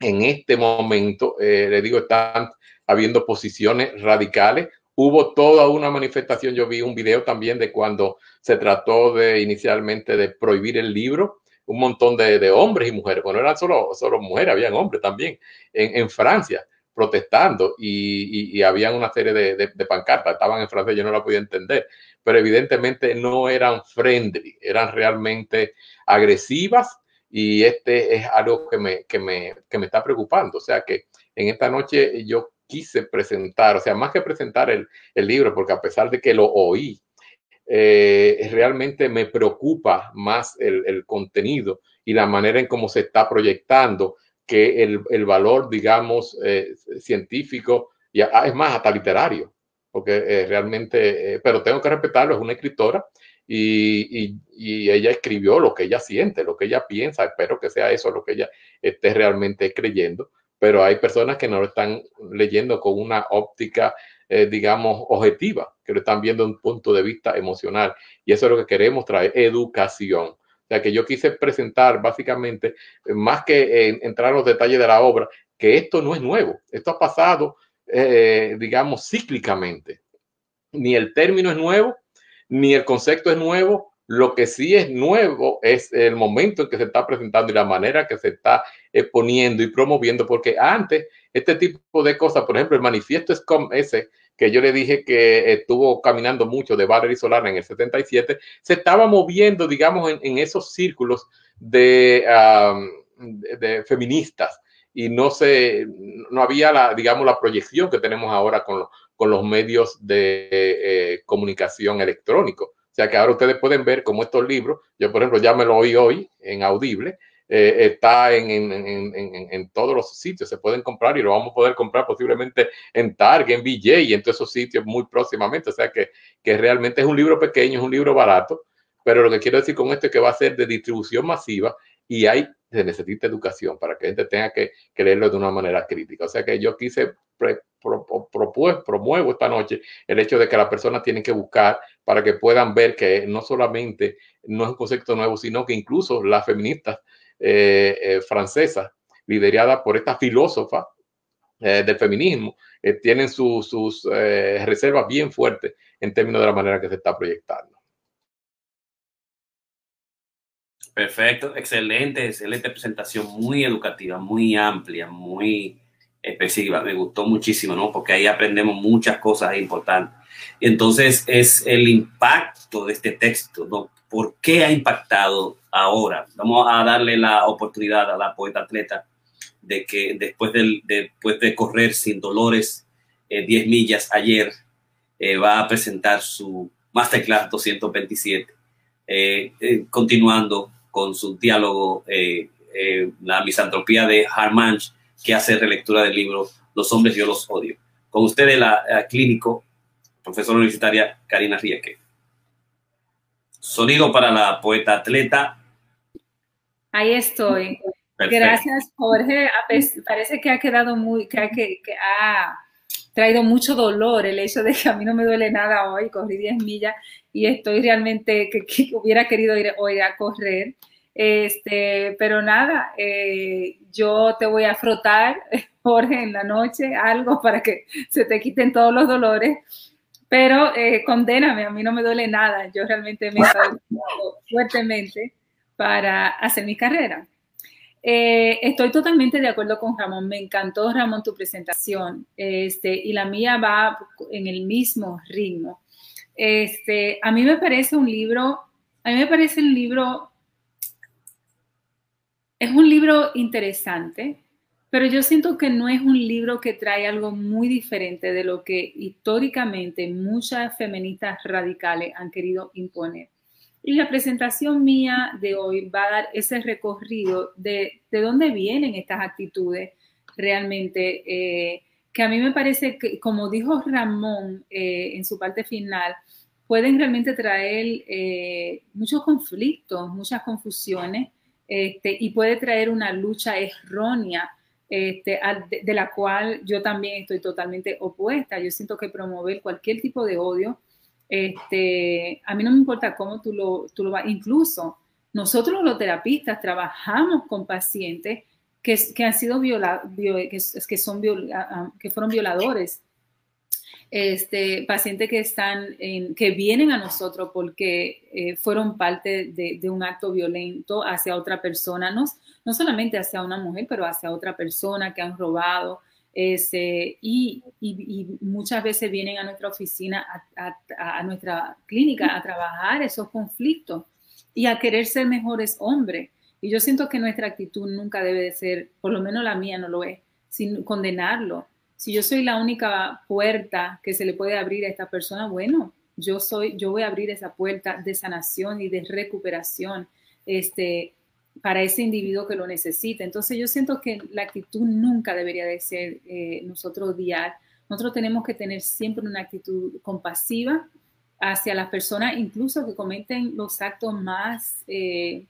En este momento, eh, le digo, están habiendo posiciones radicales. Hubo toda una manifestación, yo vi un video también de cuando se trató de inicialmente de prohibir el libro, un montón de, de hombres y mujeres, bueno, no eran solo, mujeres, habían hombres también, en, Francia protestando y, y, habían una serie de, pancartas, estaban en francés, yo no la podía entender, pero evidentemente no eran friendly, eran realmente agresivas y este es algo que me, que me, que me está preocupando. O sea que en esta noche yo quise presentar, o sea, más que presentar el, el libro, porque a pesar de que lo oí, eh, realmente me preocupa más el, el, contenido y la manera en cómo se está proyectando que el, el valor, digamos, eh, científico, y a, es más, hasta literario, porque eh, realmente, pero tengo que respetarlo, es una escritora y, y, y, ella escribió lo que ella siente, lo que ella piensa, espero que sea eso lo que ella esté realmente creyendo, pero hay personas que no lo están leyendo con una óptica, eh, digamos, objetiva, que lo están viendo de un punto de vista emocional, y eso es lo que queremos traer, educación o sea, que yo quise presentar básicamente, eh, más que en, entrar en los detalles de la obra, que esto no es nuevo. Esto ha pasado, eh, digamos, cíclicamente. Ni el término es nuevo, ni el concepto es nuevo. Lo que sí es nuevo es el momento en que se está presentando y la manera que se está exponiendo y promoviendo, porque antes este tipo de cosas, por ejemplo, el manifiesto es como ese que yo le dije que estuvo caminando mucho de Valery Solana en el 77, se estaba moviendo, digamos, en, esos círculos de, um, feministas y no se, no había la, digamos, la proyección que tenemos ahora con los medios de eh, comunicación electrónico. Sea que ahora ustedes pueden ver cómo estos libros, yo por ejemplo ya me lo oí hoy en Audible, eh, está en, en, en, en, todos los sitios, se pueden comprar y lo vamos a poder comprar posiblemente en Target, en BJ y en todos esos sitios muy próximamente. O sea que, que realmente es un libro pequeño, es un libro barato, pero lo que quiero decir con esto es que va a ser de distribución masiva y hay, se necesita educación para que la gente tenga que, que leerlo de una manera crítica. O sea que yo quise pre, pro, pro, pro, promuevo esta noche el hecho de que las personas tienen que buscar para que puedan ver que no solamente no es un concepto nuevo, sino que incluso las feministas eh, eh, francesa, liderada por esta filósofa eh, del feminismo, eh, tienen su, sus reservas bien fuertes en términos de la manera que se está proyectando. Perfecto, excelente, excelente presentación, muy educativa, muy amplia, muy expresiva. Me gustó muchísimo, ¿no? Porque ahí aprendemos muchas cosas importantes. Y entonces es el impacto de este texto, ¿no? ¿Por qué ha impactado ahora? Vamos a darle la oportunidad a la poeta atleta de que después, del, después de correr sin dolores eh, 10 millas ayer, eh, va a presentar su Masterclass 227, eh, eh, continuando con su diálogo, eh, la misantropía de Harmanch, que hace relectura del libro Los hombres yo los odio. Con ustedes la, la clínico, profesora universitaria Karina Rieke. Sonido para la poeta atleta. Ahí estoy. Perfecto. Gracias, Jorge. Parece que ha quedado muy, que que, que ha, traído mucho dolor el hecho de que a mí no me duele nada hoy, corrí 10 millas y estoy realmente que, que hubiera querido ir hoy a correr. Este, pero nada, eh, yo te voy a frotar, Jorge, en la noche, algo para que se te quiten todos los dolores pero eh, condéname, a mí no me duele nada, yo realmente me he estado fuertemente para hacer mi carrera. Eh, estoy totalmente de acuerdo con Ramón, me encantó Ramón tu presentación este, y la mía va en el mismo ritmo. Este, a mí me parece un libro, a mí me parece un libro, es un libro interesante, pero yo siento que no es un libro que trae algo muy diferente de lo que históricamente muchas feministas radicales han querido imponer. Y la presentación mía de hoy va a dar ese recorrido de, de dónde vienen estas actitudes realmente, eh, que a mí me parece que, como dijo Ramón eh, en su parte final, pueden realmente traer eh, muchos conflictos, muchas confusiones, este, y puede traer una lucha errónea este, de, la cual yo también estoy totalmente opuesta. Yo siento que promover cualquier tipo de odio este, a mí no me importa cómo tú lo, tú lo vas, incluso nosotros los terapistas trabajamos con pacientes que, han sido violados, que, son que fueron violadores, este, pacientes que, están en, que vienen a nosotros porque eh, fueron parte de, un acto violento hacia otra persona, no, no solamente hacia una mujer, pero hacia otra persona que han robado, este, y, y, muchas veces vienen a nuestra oficina, a, a, nuestra clínica, a trabajar esos conflictos y a querer ser mejores hombres. Y yo siento que nuestra actitud nunca debe de ser, por lo menos la mía no lo es, sin condenarlo. Si yo soy la única puerta que se le puede abrir a esta persona, bueno, yo soy, yo voy a abrir esa puerta de sanación y de recuperación. Este, para ese individuo que lo necesita. Entonces yo siento que la actitud nunca debería de ser eh, nosotros odiar. Nosotros tenemos que tener siempre una actitud compasiva hacia las personas, incluso que cometen los actos más eh,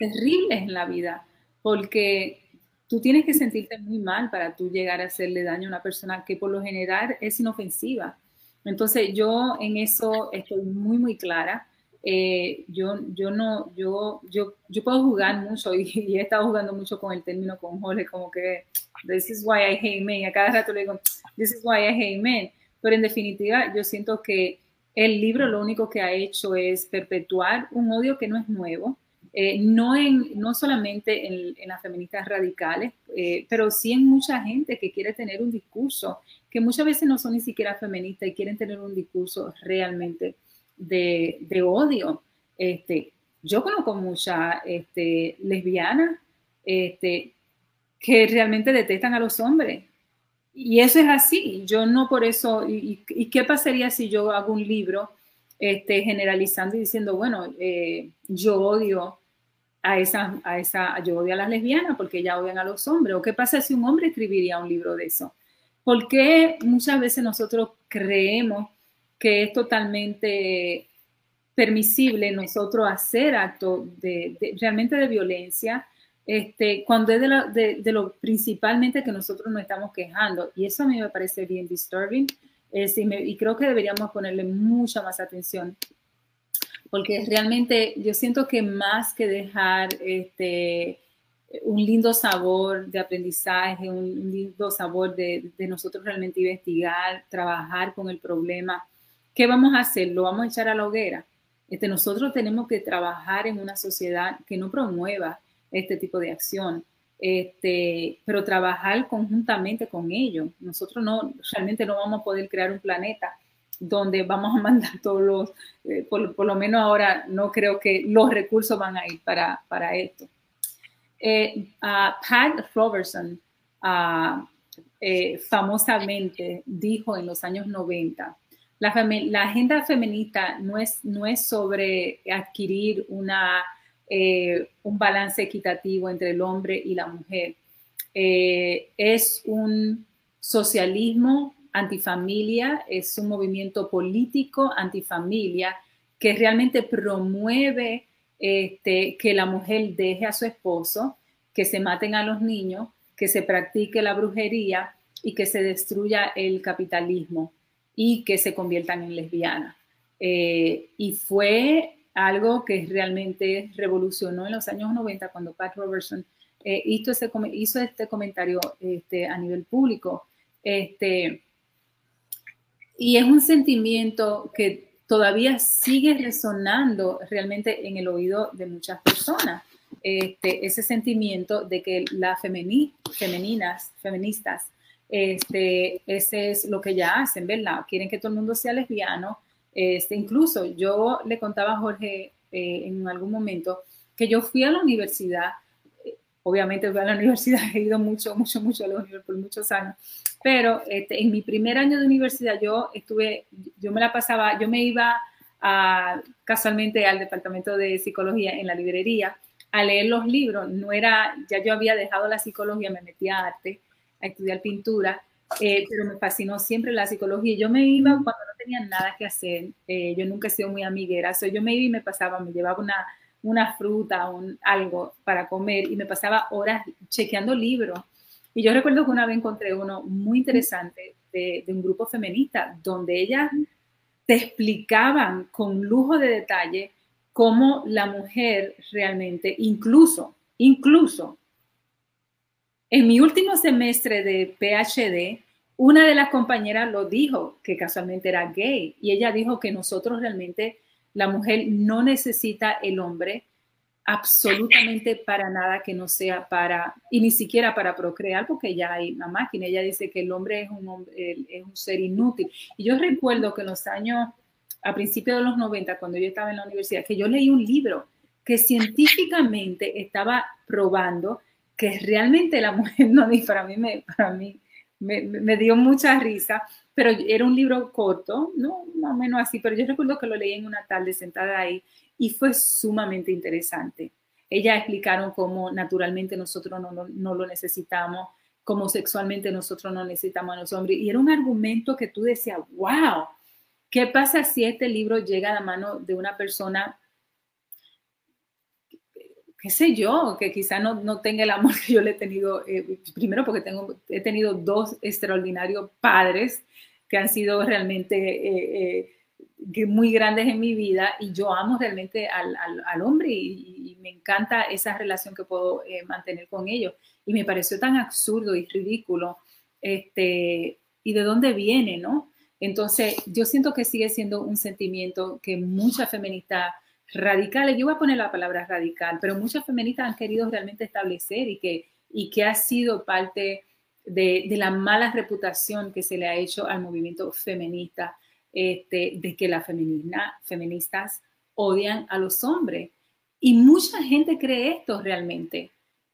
terribles en la vida, porque tú tienes que sentirte muy mal para tú llegar a hacerle daño a una persona que por lo general es inofensiva. Entonces yo en eso estoy muy, muy clara. Eh, yo, yo no, yo, yo, yo puedo jugar mucho y, y, he estado jugando mucho con el término con Jorge, como que this is why I hate men. A cada rato le digo, this is why I hate men. Pero en definitiva, yo siento que el libro lo único que ha hecho es perpetuar un odio que no es nuevo, eh, no, en, no solamente en, las feministas radicales, eh, pero sí en mucha gente que quiere tener un discurso, que muchas veces no son ni siquiera feministas y quieren tener un discurso realmente de, de odio. Este, yo conozco muchas este, lesbianas este, que realmente detestan a los hombres. Y eso es así. Yo no por eso. ¿Y, y qué pasaría si yo hago un libro este, generalizando y diciendo, bueno, eh, yo odio a esa, a esa, yo odio a las lesbianas porque ya odian a los hombres? ¿O qué pasa si un hombre escribiría un libro de eso? Porque muchas veces nosotros creemos que es totalmente permisible nosotros hacer actos de, realmente de violencia, este, cuando es de lo, de, lo, principalmente que nosotros nos estamos quejando. Y eso a mí me parece bien disturbing y creo que deberíamos ponerle mucha más atención porque realmente yo siento que más que dejar este, un lindo sabor de aprendizaje, un lindo sabor de, nosotros realmente investigar, trabajar con el problema, ¿qué vamos a hacer? ¿Lo vamos a echar a la hoguera? Este, nosotros tenemos que trabajar en una sociedad que no promueva este tipo de acción, este, pero trabajar conjuntamente con ellos. Nosotros no, realmente no vamos a poder crear un planeta donde vamos a mandar todos los, eh, por, por, lo menos ahora no creo que los recursos van a ir para, para esto. Eh, Pat Robertson eh, famosamente dijo en los años 90, la, agenda feminista no es, no es sobre adquirir una, un balance equitativo entre el hombre y la mujer. Es un socialismo antifamilia, es un movimiento político antifamilia que realmente promueve este, que la mujer deje a su esposo, que se maten a los niños, que se practique la brujería y que se destruya el capitalismo y que se conviertan en lesbianas. Eh, y fue algo que realmente revolucionó en los años 90 cuando Pat Robertson eh, hizo, ese, hizo, este comentario este, a nivel público. Este, y es un sentimiento que todavía sigue resonando realmente en el oído de muchas personas. Este, ese sentimiento de que las femeni, femeninas, feministas este, ese es lo que ya hacen, ¿verdad? Quieren que todo el mundo sea lesbiano. Este, incluso yo le contaba a Jorge eh, en algún momento que yo fui a la universidad, obviamente fui a la universidad, he ido mucho, mucho, mucho a la universidad por muchos años, pero este, en mi primer año de universidad yo estuve, yo me la pasaba, yo me iba casualmente al departamento de psicología en la librería a leer los libros. No era, ya yo había dejado la psicología, me metí a arte, a estudiar pintura, eh, pero me fascinó siempre la psicología. Yo me iba cuando no tenía nada que hacer. Eh, yo nunca he sido muy amiguera. So, yo me iba y me pasaba, me llevaba una, una fruta, un, algo para comer y me pasaba horas chequeando libros. Y yo recuerdo que una vez encontré uno muy interesante de, de un grupo feminista donde ellas te explicaban con lujo de detalle cómo la mujer realmente, incluso, incluso, en mi último semestre de PhD, una de las compañeras lo dijo, que casualmente era gay, y ella dijo que nosotros realmente, la mujer no necesita el hombre absolutamente para nada que no sea para, y ni siquiera para procrear, porque ya hay una máquina. Ella dice que el hombre es un, hombre, es un ser inútil. Y yo recuerdo que en los años, a principios de los 90, cuando yo estaba en la universidad, que yo leí un libro que científicamente estaba probando que realmente la mujer no, para mí, para mí me, dio mucha risa, pero era un libro corto, ¿no? Más o menos así, pero yo recuerdo que lo leí en una tarde sentada ahí y fue sumamente interesante. Ellas explicaron cómo naturalmente nosotros no, no, no lo necesitamos, cómo sexualmente nosotros no necesitamos a los hombres. Y era un argumento que tú decías, wow, ¿qué pasa si este libro llega a la mano de una persona, qué sé yo, que quizá no, no tenga el amor que yo le he tenido, eh, primero porque tengo, he tenido dos extraordinarios padres que han sido realmente... Eh, eh, muy grandes en mi vida y yo amo realmente al, al, hombre y, y, me encanta esa relación que puedo eh, mantener con ellos. Y me pareció tan absurdo y ridículo, este, y de dónde viene, ¿no? Entonces, yo siento que sigue siendo un sentimiento que muchas feministas radicales, yo voy a poner la palabra radical, pero muchas feministas han querido realmente establecer y que, y que ha sido parte de, de la mala reputación que se le ha hecho al movimiento feminista este, de que las feministas odian a los hombres. Y mucha gente cree esto realmente,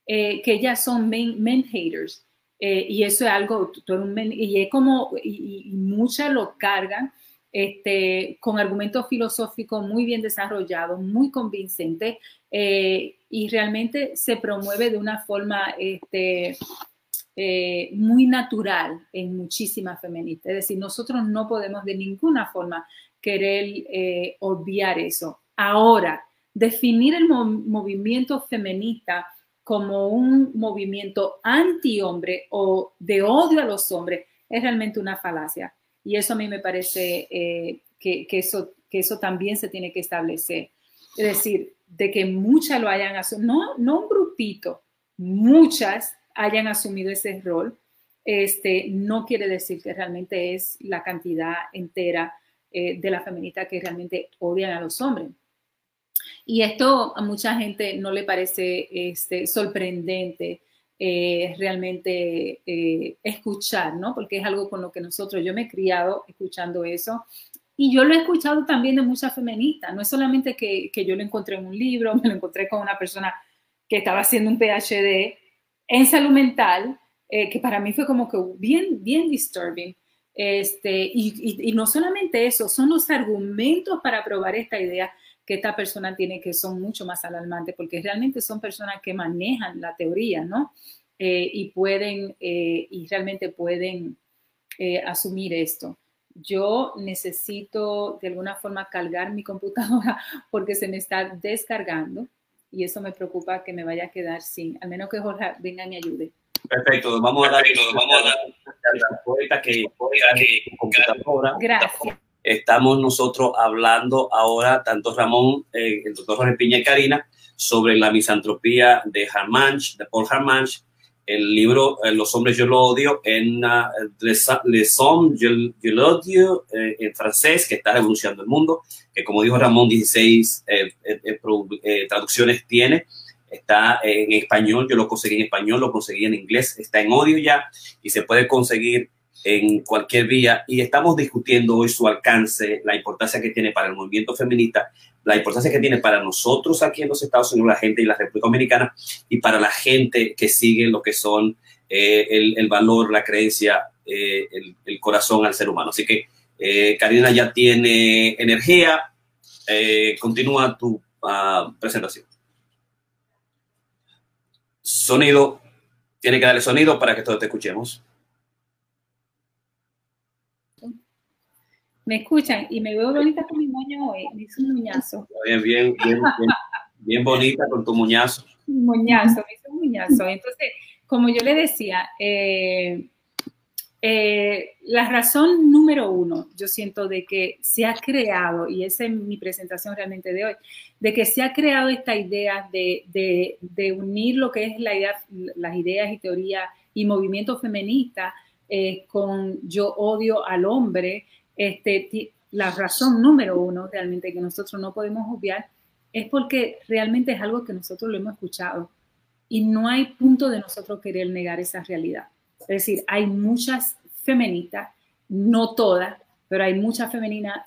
eh, que ellas son men, haters. Eh, y eso es algo, y es como, y, muchas lo cargan este, con argumentos filosóficos muy bien desarrollados, muy convincentes, eh, y realmente se promueve de una forma este, eh, muy natural en muchísimas feministas. Es decir, nosotros no podemos de ninguna forma querer eh, obviar eso. Ahora, definir el movimiento feminista como un movimiento anti-hombre o de odio a los hombres es realmente una falacia. Y eso a mí me parece eh, que, eso, que eso también se tiene que establecer. Es decir, de que muchas lo hayan asumido, no, no un grupito, muchas hayan asumido ese rol, este, no quiere decir que realmente es la cantidad entera eh, de la feminista que realmente odian a los hombres. Y esto a mucha gente no le parece este, sorprendente eh, realmente eh, escuchar, ¿no? Porque es algo con lo que nosotros, yo me he criado escuchando eso. Y yo lo he escuchado también de muchas feministas. No es solamente que, que yo lo encontré en un libro, me lo encontré con una persona que estaba haciendo un PhD en salud mental, eh, que para mí fue como que bien, bien disturbing. Este, y, y, y, no solamente eso, son los argumentos para probar esta idea que esta persona tiene que son mucho más alarmantes, porque realmente son personas que manejan la teoría, ¿no? Eh, y pueden, eh, y realmente pueden eh, asumir esto. Yo necesito de alguna forma cargar mi computadora porque se me está descargando y eso me preocupa que me vaya a quedar sin, al menos que Jorge venga y me ayude. Perfecto, vamos a dar, vamos a dar poeta que, que Gracias. Estamos nosotros hablando ahora, tanto Ramón, eh, el doctor Jorge Piña y Karina, sobre la misantropía de Harmanch, de Paul Harmanch, el libro eh, Los hombres yo lo odio en uh, Les, hommes je, je l'odio eh, en francés, que está revolucionando el mundo, que como dijo Ramón, 16 eh, eh, eh, traducciones tiene. Está en español, yo lo conseguí en español, lo conseguí en inglés, está en odio ya y se puede conseguir en cualquier vía. Y estamos discutiendo hoy su alcance, la importancia que tiene para el movimiento feminista la importancia que tiene para nosotros aquí en los Estados Unidos, la gente y la República Dominicana, y para la gente que sigue lo que son eh, el, el, valor, la creencia, eh, el, el, corazón al ser humano. Así que eh, Karina ya tiene energía, Eh, continúa tu uh, presentación. Sonido. Tiene que darle sonido para que todos te escuchemos. Me escuchan y me veo bonita con mi moño hoy. Me hizo un muñazo. Bien, bien, bien, bien, bien bonita con tu muñazo. Muñazo, me hizo un muñazo. Entonces, como yo le decía, eh, eh, la razón número uno, yo siento de que se ha creado, y esa es mi presentación realmente de hoy, de que se ha creado esta idea de, de, de unir lo que es la idea, las ideas y teorías y movimiento feminista eh, con yo odio al hombre. Este, la razón número uno realmente que nosotros no podemos obviar es porque realmente es algo que nosotros lo hemos escuchado y no hay punto de nosotros querer negar esa realidad. Es decir, hay muchas feministas, no todas, pero hay muchas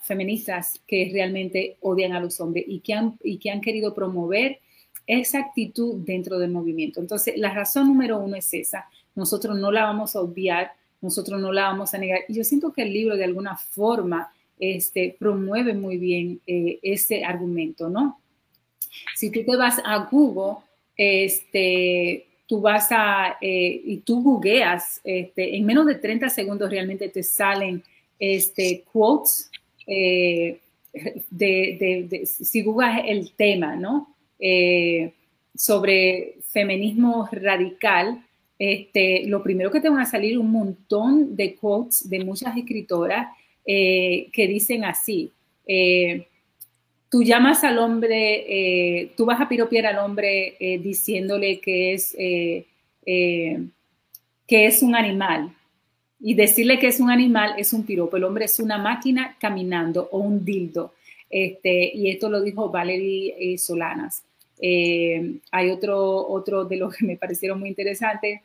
feministas que realmente odian a los hombres y que, han, y que han querido promover esa actitud dentro del movimiento. Entonces, la razón número uno es esa. Nosotros no la vamos a obviar, nosotros no la vamos a negar. Y yo siento que el libro de alguna forma este, promueve muy bien eh, ese argumento, ¿no? Si tú te vas a Google, este, tú vas a, eh, y tú googleas, este, en menos de 30 segundos realmente te salen este, quotes eh, de, de, si googleas el tema, ¿no? Sobre feminismo radical, este, lo primero que te van a salir un montón de quotes de muchas escritoras que dicen así, tú llamas al hombre, eh, tú vas a piropear al hombre eh, diciéndole que es, eh, que es un animal. Y decirle que es un animal es un piropo. El hombre es una máquina caminando o un dildo. Este, y esto lo dijo Valerie Solanas. Hay otro, otro de los que me parecieron muy interesantes.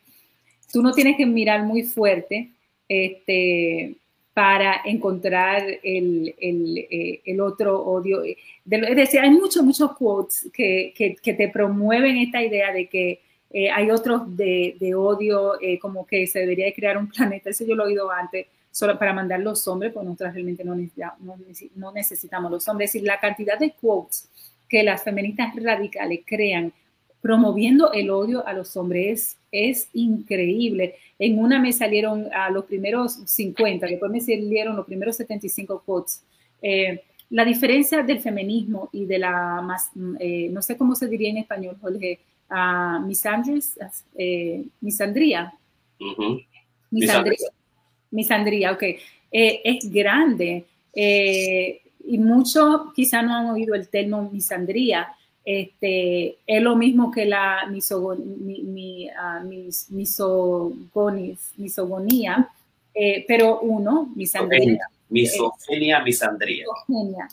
Tú no tienes que mirar muy fuerte. Este, para encontrar el, el, eh, otro odio. es decir, hay muchos, muchos quotes que, que, te promueven esta idea de que eh, hay otros de, de odio, eh, como que se debería de crear un planeta, eso yo lo he oído antes, solo para mandar los hombres, pues nosotros realmente no necesitamos, no necesitamos los hombres. Es decir, la cantidad de quotes que las feministas radicales crean promoviendo el odio a los hombres es, increíble. En una me salieron a los primeros 50, después me salieron los primeros 75 quotes. Eh, la diferencia del feminismo y de la, más, eh, no sé cómo se diría en español, Jorge, uh, misandris, eh, misandría. misandría. Misandría, ok. es grande. Y muchos quizá no han oído el término misandría, este, es lo mismo que la ah, misogonía, eh, pero uno, misandría. Misogenia, misandría.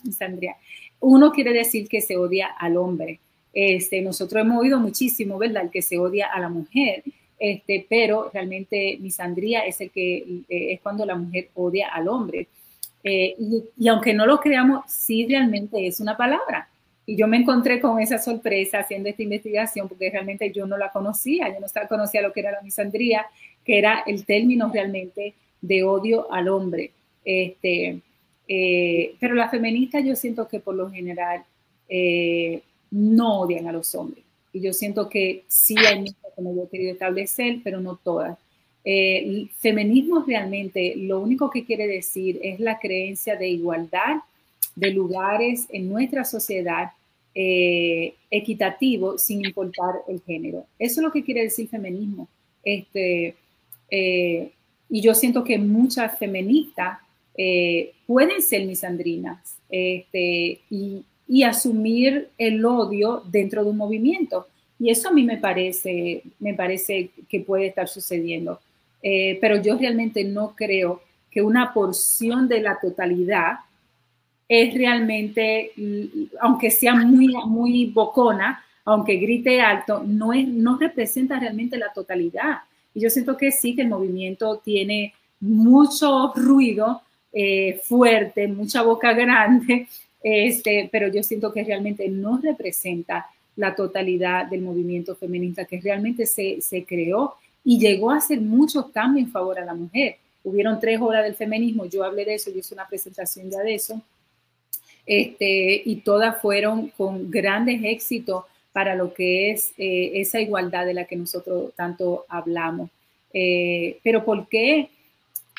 misandría. Uno quiere decir que se odia al hombre. Este, nosotros hemos oído muchísimo, ¿verdad? El que se odia a la mujer, este, pero realmente misandría es el que eh, es cuando la mujer odia al hombre. Eh, y, aunque no lo creamos, sí realmente es una palabra. Y yo me encontré con esa sorpresa haciendo esta investigación porque realmente yo no la conocía, yo no conocía lo que era la misandría, que era el término realmente de odio al hombre. Este, eh, pero las feministas yo siento que por lo general eh, no odian a los hombres. Y yo siento que sí hay muchas como yo he querido establecer, pero no todas. Eh, feminismo realmente lo único que quiere decir es la creencia de igualdad de lugares en nuestra sociedad eh, equitativo sin importar el género. Eso es lo que quiere decir feminismo. Este, eh, y yo siento que muchas feministas eh, pueden ser misandrinas este, y, y, asumir el odio dentro de un movimiento. Y eso a mí me parece, me parece que puede estar sucediendo. Pero yo realmente no creo que una porción de la totalidad es realmente, aunque sea muy, muy bocona, aunque grite alto, no, es, no representa realmente la totalidad. Y yo siento que sí, que el movimiento tiene mucho ruido eh, fuerte, mucha boca grande, este, pero yo siento que realmente no representa la totalidad del movimiento feminista que realmente se, se creó y llegó a hacer muchos cambios en favor a la mujer. Hubieron tres horas del feminismo, yo hablé de eso, yo hice una presentación ya de eso, este, y todas fueron con grandes éxitos para lo que es eh, esa igualdad de la que nosotros tanto hablamos. Eh, pero ¿por qué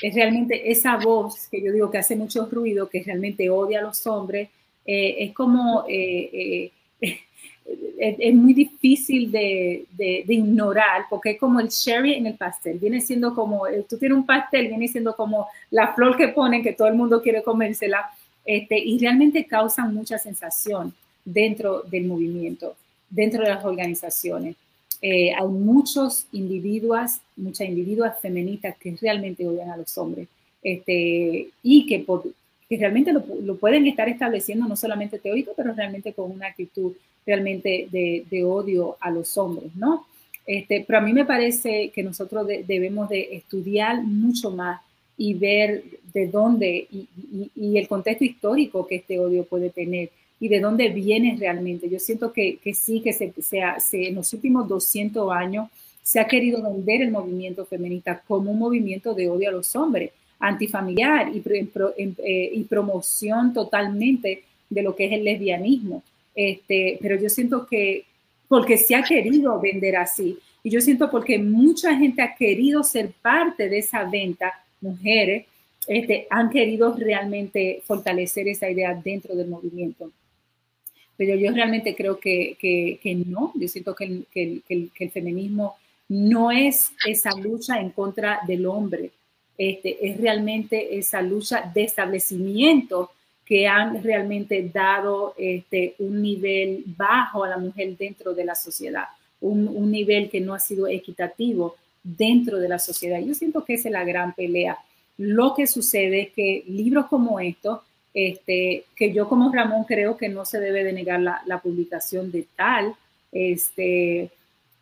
es realmente esa voz que yo digo que hace mucho ruido, que realmente odia a los hombres? Eh, es como, es, es, muy difícil de, de, de, ignorar, porque es como el sherry en el pastel, viene siendo como, tú tienes un pastel, viene siendo como la flor que ponen, que todo el mundo quiere comérsela, este, y realmente causan mucha sensación dentro del movimiento, dentro de las organizaciones. Eh, hay muchos individuos, muchas individuas feministas que realmente odian a los hombres este, y que, que realmente lo, lo, pueden estar estableciendo no solamente teórico, pero realmente con una actitud realmente de, odio a los hombres, ¿no? Este, pero a mí me parece que nosotros de, debemos de estudiar mucho más y ver de dónde y, el contexto histórico que este odio puede tener y de dónde viene realmente. Yo siento que, que sí, que se, se, se, en los últimos 200 años se ha querido vender el movimiento feminista como un movimiento de odio a los hombres, antifamiliar y, pro, eh, y promoción totalmente de lo que es el lesbianismo. Este, pero yo siento que porque se ha querido vender así, y yo siento porque mucha gente ha querido ser parte de esa venta, mujeres, este, han querido realmente fortalecer esa idea dentro del movimiento. Pero yo realmente creo que, que, que no, yo siento que el, que, el, que el, feminismo no es esa lucha en contra del hombre, este, es realmente esa lucha de establecimiento que han realmente dado este, un nivel bajo a la mujer dentro de la sociedad, un, un nivel que no ha sido equitativo dentro de la sociedad. Yo siento que esa es la gran pelea. Lo que sucede es que libros como estos, este, que yo como Ramón creo que no se debe de negar la, la publicación de tal, este,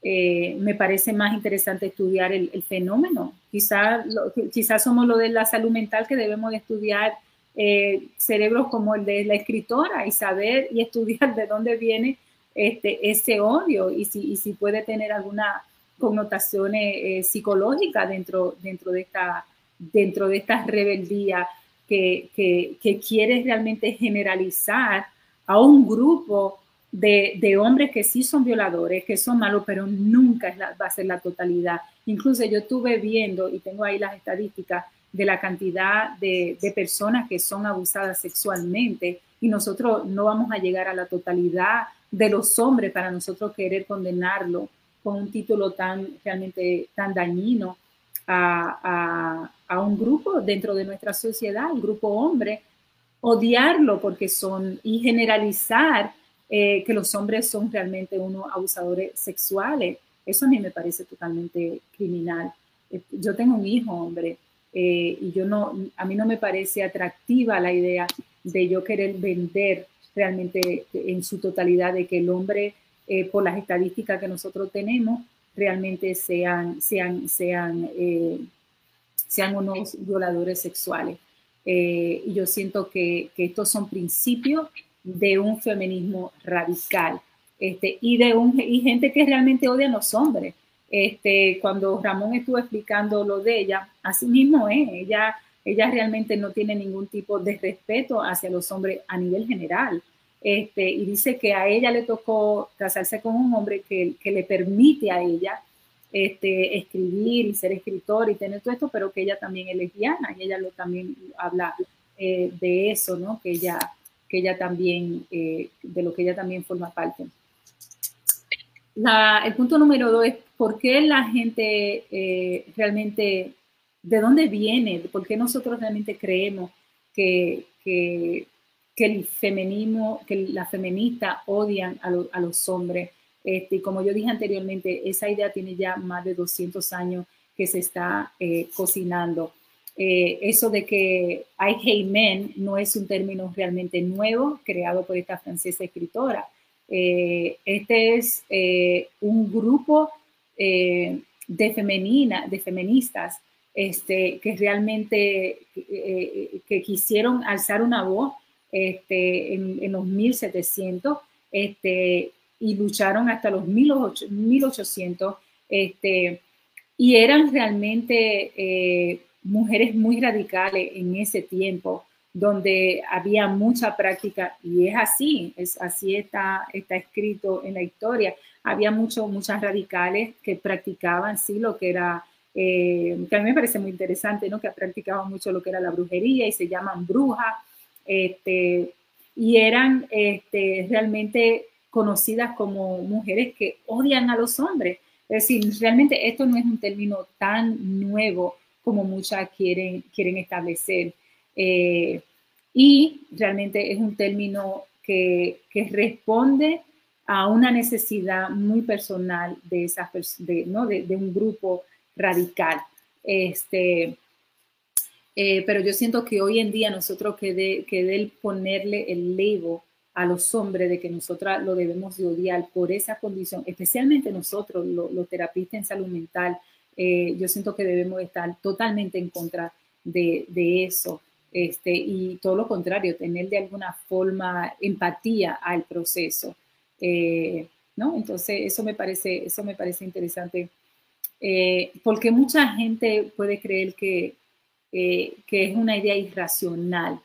eh, me parece más interesante estudiar el, el fenómeno. Quizás quizá somos lo de la salud mental que debemos de estudiar eh, cerebros como el de la escritora y saber y estudiar de dónde viene este, ese odio y si, si puede tener alguna connotaciones eh, psicológicas dentro, dentro, de esta, dentro de rebeldía que, que, que quiere realmente generalizar a un grupo de, de, hombres que sí son violadores, que son malos, pero nunca es la, va a ser la totalidad. Incluso yo estuve viendo, y tengo ahí las estadísticas, de la cantidad de, personas que son abusadas sexualmente y nosotros no vamos a llegar a la totalidad de los hombres para nosotros querer condenarlo con un título tan realmente tan dañino a, a, a un grupo dentro de nuestra sociedad, el grupo hombre, odiarlo porque son y generalizar eh, que los hombres son realmente unos abusadores sexuales. Eso a mí me parece totalmente criminal. Eh, yo tengo un hijo, hombre, eh, y yo no, a mí no me parece atractiva la idea de yo querer vender realmente en su totalidad de que el hombre, eh, por las estadísticas que nosotros tenemos, realmente sean, sean, sean, eh, sean unos violadores sexuales. Y yo siento que, que, estos son principios de un feminismo radical este, y de un, y gente que realmente odia a los hombres. Este, cuando Ramón estuvo explicando lo de ella, así mismo es, ella, ella realmente no tiene ningún tipo de respeto hacia los hombres a nivel general. Este, y dice que a ella le tocó casarse con un hombre que, le permite a ella este, escribir y ser escritor y tener todo esto, pero que ella también es lesbiana y ella lo, también habla eh, de eso, ¿no? Que ella, que ella también, eh, de lo que ella también forma parte. La, el punto número dos es por qué la gente eh, realmente, de dónde viene, por qué nosotros realmente creemos que, el feminismo, que las feministas odian a, lo, a los hombres. Este, como yo dije anteriormente, esa idea tiene ya más de 200 años que se está eh, cocinando. Eh, eso de que I hate men no es un término realmente nuevo creado por esta francesa escritora. Eh, este es eh, un grupo eh, de, femenina, de feministas este, que realmente que quisieron alzar una voz este, en, en, los 1700 este, y lucharon hasta los 1800 este, y eran realmente mujeres muy radicales en ese tiempo donde había mucha práctica, y es así, es así está, está escrito en la historia. Había mucho, muchas radicales que practicaban, sí, lo que era, eh, que a mí me parece muy interesante, ¿no? Que practicaban mucho lo que era la brujería y se llaman brujas, este, y eran este, realmente conocidas como mujeres que odian a los hombres. Es decir, realmente esto no es un término tan nuevo como muchas quieren, quieren establecer. Eh, y realmente es un término que, que, responde a una necesidad muy personal de, esas, de, ¿no? de, de un grupo radical. Este, eh, pero yo siento que hoy en día nosotros que de, que ponerle el label a los hombres de que nosotras lo debemos de odiar por esa condición, especialmente nosotros, los terapistas en salud mental, eh, yo siento que debemos estar totalmente en contra de, de, eso. Este, y todo lo contrario, tener de alguna forma empatía al proceso. Eh, ¿no? Entonces, eso me parece, eso me parece interesante, porque mucha gente puede creer que, eh, que es una idea irracional.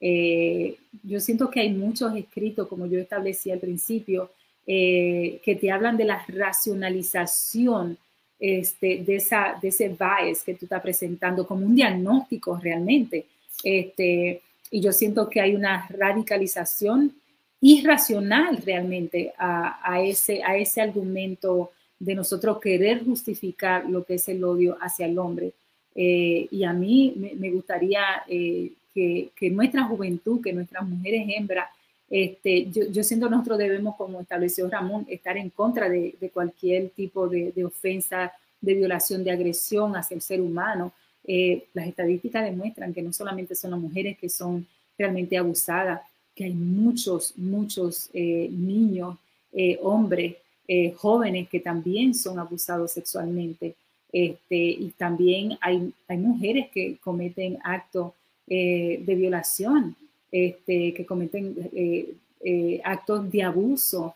Eh, yo siento que hay muchos escritos, como yo establecí al principio, eh, que te hablan de la racionalización este, de, esa, de ese bias que tú estás presentando como un diagnóstico realmente. Este, y yo siento que hay una radicalización irracional realmente a, ese, a ese argumento de nosotros querer justificar lo que es el odio hacia el hombre. Eh, y a mí me, gustaría eh, que, que, nuestra juventud, que nuestras mujeres hembras, este, yo, yo siento nosotros debemos, como estableció Ramón, estar en contra de, cualquier tipo de, ofensa, de violación, de agresión hacia el ser humano. Eh, las estadísticas demuestran que no solamente son las mujeres que son realmente abusadas, que hay muchos, muchos niños, hombres, jóvenes que también son abusados sexualmente. Este, y también hay, hay mujeres que cometen actos eh, de violación, este, que cometen eh, eh, actos de abuso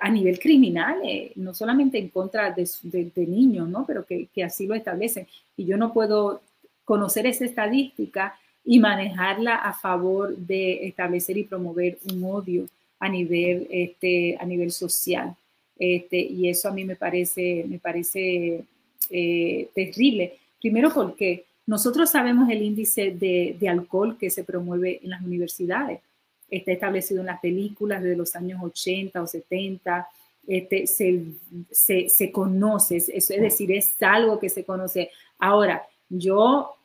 a nivel criminal, no solamente en contra de, de, niños, ¿no? pero que, que, así lo establecen. Y yo no puedo conocer esa estadística y manejarla a favor de establecer y promover un odio a nivel, este, a nivel social. Este, y eso a mí me parece, me parece eh, terrible. Primero porque nosotros sabemos el índice de, de, alcohol que se promueve en las universidades. Está establecido en las películas de los años 80 o 70. Este, se, se, se conoce, es, es decir, es algo que se conoce. Ahora, yo,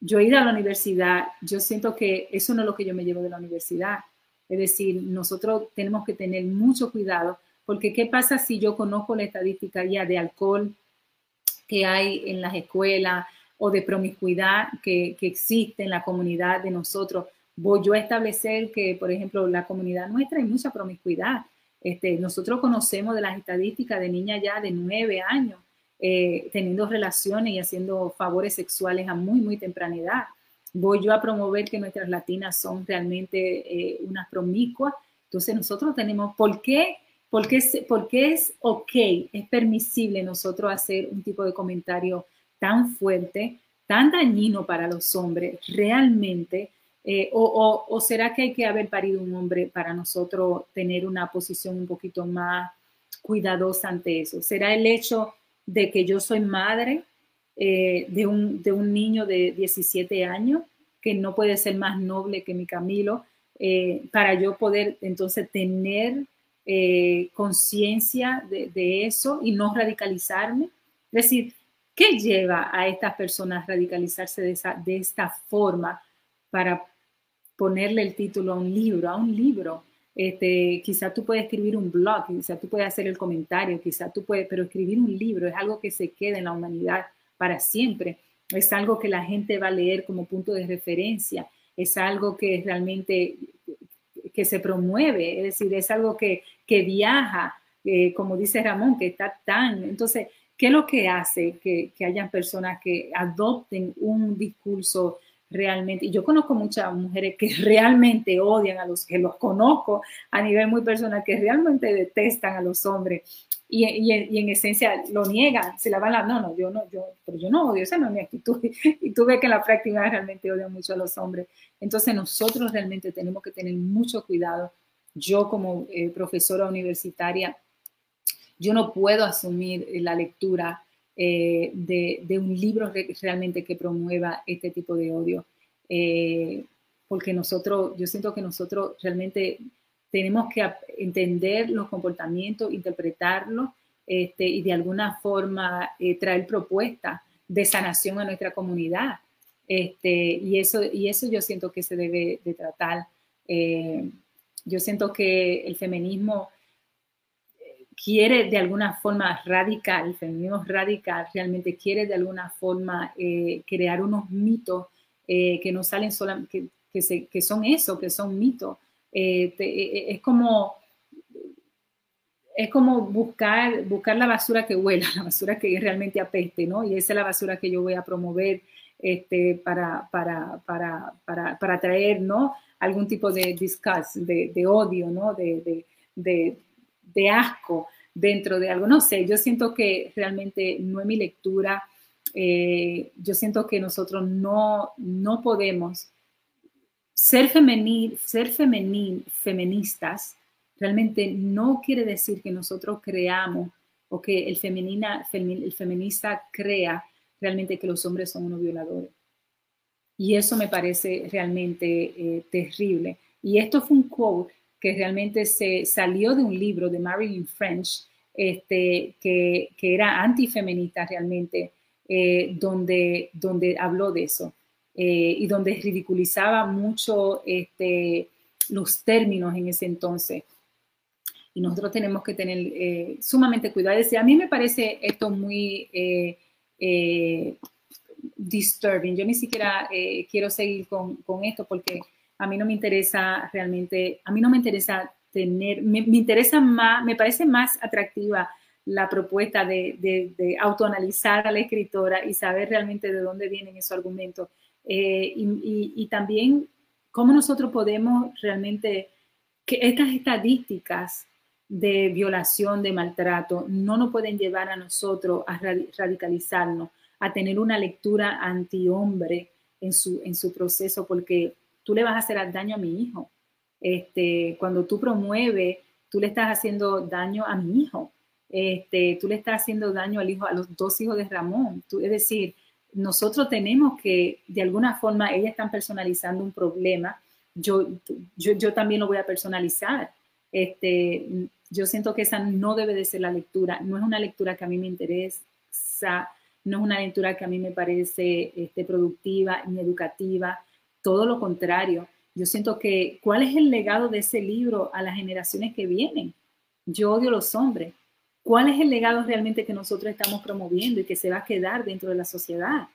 yo he ido a la universidad, yo siento que eso no es lo que yo me llevo de la universidad. Es decir, nosotros tenemos que tener mucho cuidado porque, ¿qué pasa si yo conozco la estadística ya de alcohol que hay en las escuelas o de promiscuidad que, que existe en la comunidad de nosotros? Voy yo a establecer que, por ejemplo, la comunidad nuestra hay mucha promiscuidad. Este, nosotros conocemos de las estadísticas de niñas ya de nueve años eh, teniendo relaciones y haciendo favores sexuales a muy, muy temprana edad. Voy yo a promover que nuestras latinas son realmente eh, unas promiscuas. Entonces nosotros tenemos, ¿por qué porque es, porque es ok, es permisible nosotros hacer un tipo de comentario tan fuerte, tan dañino para los hombres, realmente, eh, o, será que hay que haber parido un hombre para nosotros tener una posición un poquito más cuidadosa ante eso? ¿Será el hecho de que yo soy madre eh, de, un, de, un, niño de 17 años que no puede ser más noble que mi Camilo, eh, para yo poder entonces tener conciencia de, eso y no radicalizarme. Es decir, ¿qué lleva a estas personas a radicalizarse de, esa, de esta forma para ponerle el título a un libro, a un libro? Este, quizá tú puedes escribir un blog, quizá tú puedes hacer el comentario, quizá tú puedes, pero escribir un libro es algo que se queda en la humanidad para siempre. Es algo que la gente va a leer como punto de referencia. Es algo que realmente que se promueve, es decir, es algo que, que viaja, eh, como dice Ramón, que está tan... Entonces, ¿qué es lo que hace que, que hayan personas que adopten un discurso realmente? Y yo conozco muchas mujeres que realmente odian a los que los conozco a nivel muy personal, que realmente detestan a los hombres y, y, en esencia lo niegan, se lavan las no, no, yo no, yo, pero yo no odio, esa no es mi actitud. Y tú ves que en la práctica realmente odian mucho a los hombres. Entonces nosotros realmente tenemos que tener mucho cuidado. Yo como eh, profesora universitaria, yo no puedo asumir la lectura eh, de, un libro realmente que promueva este tipo de odio. Eh, porque nosotros, yo siento que nosotros realmente tenemos que entender los comportamientos, interpretarlos este, y de alguna forma eh, traer propuestas de sanación a nuestra comunidad. Este, y, eso, y eso yo siento que se debe de tratar. Eh, yo siento que el feminismo quiere de alguna forma radical, el feminismo radical realmente quiere de alguna forma crear unos mitos que no salen solamente, que, son eso, que son mitos, eh, eh, eh, es como es como buscar, buscar la basura que huela, la basura que realmente apeste, ¿no? Y esa es la basura que yo voy a promover este, para, para, para, para, para traer, ¿no? Algún tipo de disgust, de, de odio, ¿no? De, de, de, asco dentro de algo. No sé, yo siento que realmente no es mi lectura. yo siento que nosotros no, no podemos ser femenil, ser femenil, feministas, realmente no quiere decir que nosotros creamos o que el, femenina, el feminista crea realmente que los hombres son unos violadores. Y eso me parece realmente eh, terrible. Y esto fue un quote que realmente se salió de un libro de Marilyn French, este, que, que era antifeminista realmente, eh, donde, donde habló de eso. Eh, y donde ridiculizaba mucho este, los términos en ese entonces. Y nosotros tenemos que tener eh, sumamente cuidado. a mí me parece esto muy eh, disturbing. Yo ni siquiera quiero seguir con, con, esto porque a mí no me interesa realmente, a mí no me interesa tener, me, interesa más, me parece más atractiva la propuesta de, de, autoanalizar a la escritora y saber realmente de dónde vienen esos argumentos. Eh, y, también cómo nosotros podemos realmente, que estas estadísticas de violación, de maltrato, no nos pueden llevar a nosotros a radicalizarnos, a tener una lectura antihombre en su, en su proceso, porque tú le vas a hacer daño a mi hijo. Este, cuando tú promueves, tú le estás haciendo daño a mi hijo. Este, tú le estás haciendo daño al hijo, a los dos hijos de Ramón. Tú, es decir, nosotros tenemos que, de alguna forma, ellas están personalizando un problema, yo, yo, yo también lo voy a personalizar. Este, yo siento que esa no debe de ser la lectura, no es una lectura que a mí me interesa, no es una lectura que a mí me parece este, productiva ni educativa, todo lo contrario. Yo siento que, ¿cuál es el legado de ese libro a las generaciones que vienen? Yo odio a los hombres, ¿Cuál es el legado realmente que nosotros estamos promoviendo y que se va a quedar dentro de la sociedad?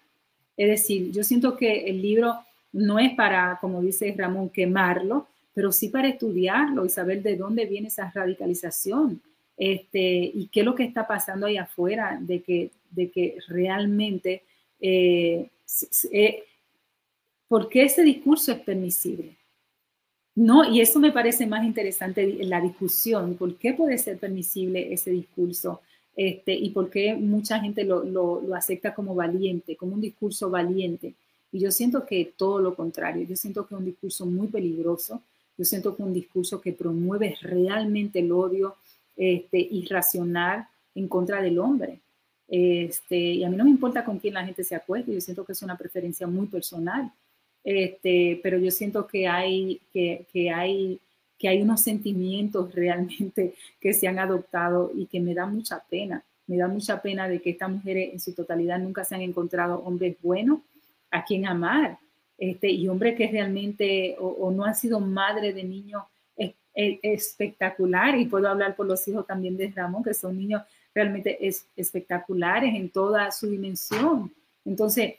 Es decir, yo siento que el libro no es para, como dice Ramón, quemarlo, pero sí para estudiarlo y saber de dónde viene esa radicalización este, y qué es lo que está pasando ahí afuera, de que, de que realmente, eh, eh, ¿por qué ese discurso es permisible? No, y eso me parece más interesante la discusión, por qué puede ser permisible ese discurso este, y por qué mucha gente lo, acepta como valiente, como un discurso valiente. Y yo siento que todo lo contrario, yo siento que es un discurso muy peligroso, yo siento que es un discurso que promueve realmente el odio este, irracional en contra del hombre. Este, y a mí no me importa con quién la gente se acuerde, yo siento que es una preferencia muy personal. Este, pero yo siento que hay, que, que, hay, que hay unos sentimientos realmente que se han adoptado y que me da mucha pena. Me da mucha pena de que estas mujeres en su totalidad nunca se han encontrado hombres buenos a quien amar este, y hombres que realmente o, no han sido madre de niños espectaculares. Y puedo hablar por los hijos también de Ramón, que son niños realmente es, espectaculares en toda su dimensión. Entonces,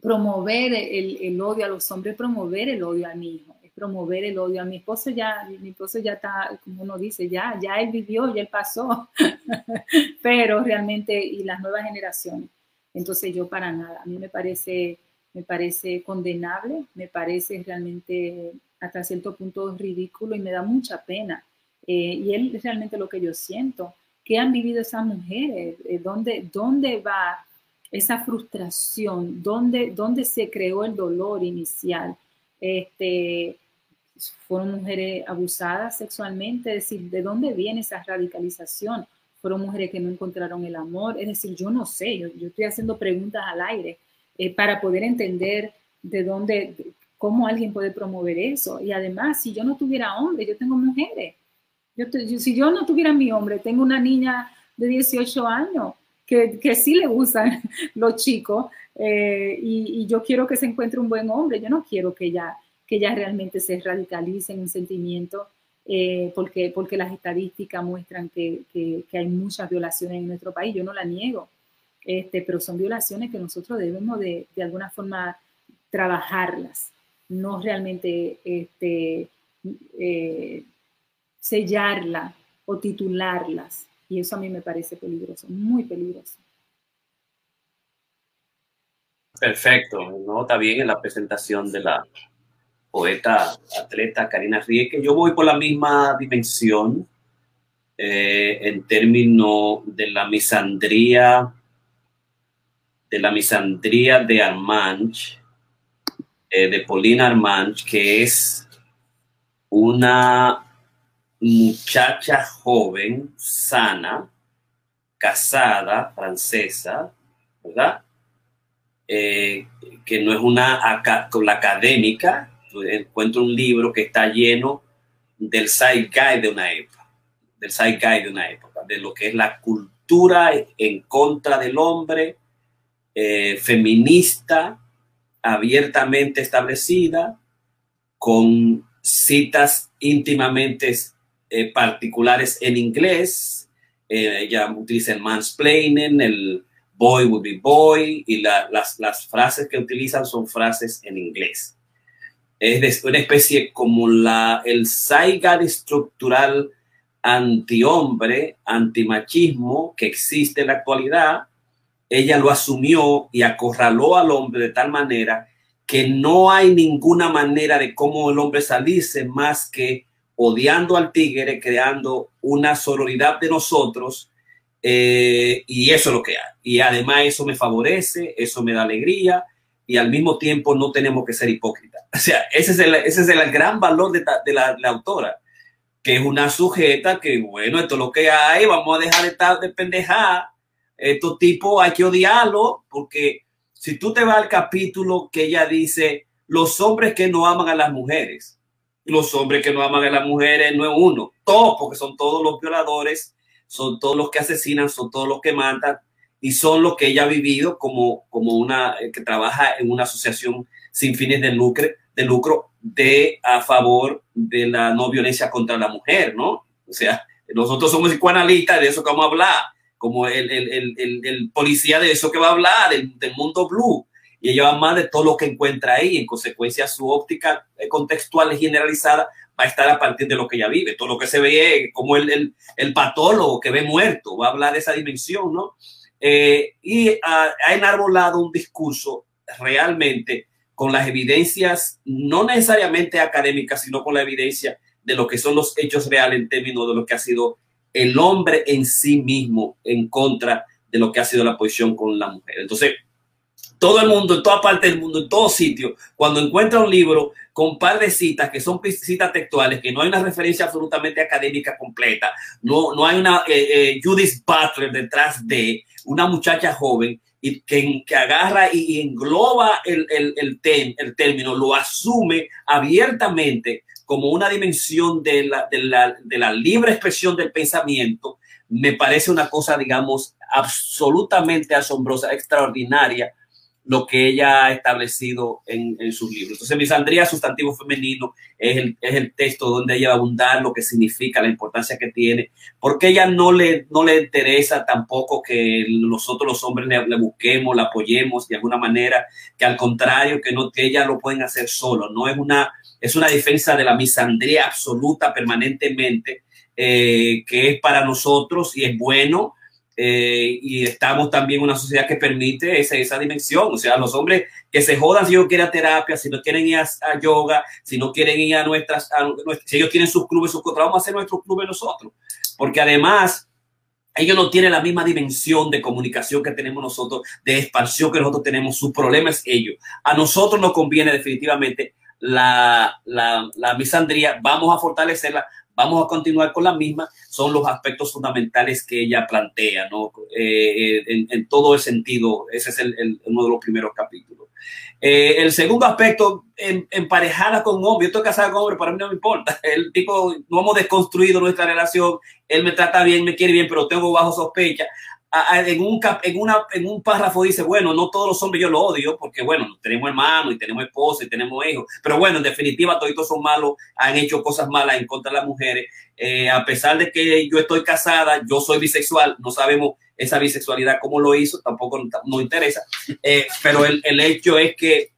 promover el, odio a los hombres, promover el odio a mi hijo, es promover el odio a mi esposo ya, mi esposo ya está, como uno dice, ya, ya él vivió, ya él pasó, pero realmente, y las nuevas generaciones. Entonces yo para nada, a mí me parece, me parece condenable, me parece realmente hasta cierto punto ridículo y me da mucha pena. Eh, y es realmente lo que yo siento. ¿Qué han vivido esas mujeres? Eh, ¿Dónde, dónde va esa frustración? ¿Dónde, ¿Dónde se creó el dolor inicial? Este, fueron mujeres abusadas sexualmente, es decir, ¿de dónde viene esa radicalización? Fueron mujeres que no encontraron el amor, es decir, yo no sé, yo, estoy haciendo preguntas al aire eh, para poder entender de dónde, cómo alguien puede promover eso. Y además, si yo no tuviera hombre, yo tengo mujeres. Yo, si yo no tuviera mi hombre, tengo una niña de 18 años que, sí le gustan los chicos eh, y, yo quiero que se encuentre un buen hombre. Yo no quiero que ella que ya realmente se radicalicen en sentimiento, eh, porque, porque las estadísticas muestran que, que, hay muchas violaciones en nuestro país, yo no la niego, este, pero son violaciones que nosotros debemos de, de alguna forma trabajarlas, no realmente este, eh, sellarlas o titularlas. Y eso a mí me parece peligroso, muy peligroso. Perfecto, ¿no? Bien en la presentación de la, poeta, atleta Karina Rieke. Yo voy por la misma dimensión eh, en términos de la misandría, de la misandría de Armanch, eh, de Paulina Armanch, que es una muchacha joven, sana, casada, francesa, ¿verdad? Eh, que no es una la académica, encuentro un libro que está lleno del guide de una época, del guide de una época, de lo que es la cultura en contra del hombre, eh, feminista, abiertamente establecida, con citas íntimamente eh, particulares en inglés. Eh, ella utiliza el mansplaining, el boy will be boy, y las, las frases que utilizan son frases en inglés es una especie como la, el saiga estructural antihombre, antimachismo que existe en la actualidad, ella lo asumió y acorraló al hombre de tal manera que no hay ninguna manera de cómo el hombre salirse más que odiando al tigre, creando una sororidad de nosotros, eh, y eso es lo que hay. Y además eso me favorece, eso me da alegría, y al mismo tiempo no tenemos que ser hipócritas. O sea, ese es el, ese es el gran valor de, la, autora, que es una sujeta que, bueno, esto es lo que hay, vamos a dejar de estar de pendejar. Estos tipos hay que odiarlo, porque si tú te vas al capítulo que ella dice, los hombres que no aman a las mujeres, los hombres que no aman a las mujeres no es uno, todos, porque son todos los violadores, son todos los que asesinan, son todos los que matan, y son los que ella ha vivido como, como una eh, que trabaja en una asociación sin fines de lucro, de lucro de a favor de la no violencia contra la mujer, ¿no? O sea, nosotros somos psicoanalistas, de eso que vamos a hablar, como el, el, el, el policía de eso que va a hablar, del, del, mundo blue, y ella va más de todo lo que encuentra ahí, en consecuencia su óptica eh, contextual y generalizada va a estar a partir de lo que ella vive, todo lo que se ve como el, el, el patólogo que ve muerto, va a hablar de esa dimensión, ¿no? Eh, y ha, ha, enarbolado un discurso realmente con las evidencias, no necesariamente académicas, sino con la evidencia de lo que son los hechos reales en términos de lo que ha sido el hombre en sí mismo en contra de lo que ha sido la posición con la mujer. Entonces, todo el mundo, en toda parte del mundo, en todo sitio, cuando encuentra un libro con un par de citas que son citas textuales, que no hay una referencia absolutamente académica completa, no, no hay una eh, eh, Judith Butler detrás de una muchacha joven y que, que agarra y engloba el, el, el, el término, lo asume abiertamente como una dimensión de la, de, la, de la libre expresión del pensamiento, me parece una cosa, digamos, absolutamente asombrosa, extraordinaria, lo que ella ha establecido en, en sus libros. Entonces, misandría sustantivo femenino es el, es el, texto donde ella va a abundar lo que significa, la importancia que tiene, porque ella no le, no le interesa tampoco que nosotros los hombres le, busquemos, la apoyemos de alguna manera, que al contrario, que, no, que ella lo pueden hacer solo, no es una, es una defensa de la misandría absoluta permanentemente, eh, que es para nosotros y es bueno, eh, y estamos también en una sociedad que permite esa, esa dimensión. O sea, los hombres que se jodan si ellos quieren terapia, si no quieren ir a, a yoga, si no quieren ir a nuestras, a, si ellos tienen sus clubes, sus vamos a hacer nuestros clubes nosotros. Porque además, ellos no tienen la misma dimensión de comunicación que tenemos nosotros, de expansión que nosotros tenemos. Su problema es ellos. A nosotros nos conviene definitivamente la, la, la misandría. Vamos a fortalecerla, vamos a continuar con la misma. Son los aspectos fundamentales que ella plantea, ¿no? Eh, en, todo el sentido. Ese es el, uno de los primeros capítulos. Eh, el segundo aspecto, en, emparejada con hombre. Yo estoy casada con hombre, para mí no me importa. El tipo, no hemos desconstruido nuestra relación. Él me trata bien, me quiere bien, pero tengo bajo sospecha. En un, en, una, en un párrafo dice, bueno, no todos los hombres yo lo odio, porque bueno, tenemos hermanos y tenemos esposa y tenemos hijos, pero bueno, en definitiva, todos son malos, han hecho cosas malas en contra de las mujeres. Eh, a pesar de que yo estoy casada, yo soy bisexual, no sabemos esa bisexualidad cómo lo hizo, tampoco nos interesa, eh, pero el, el hecho es que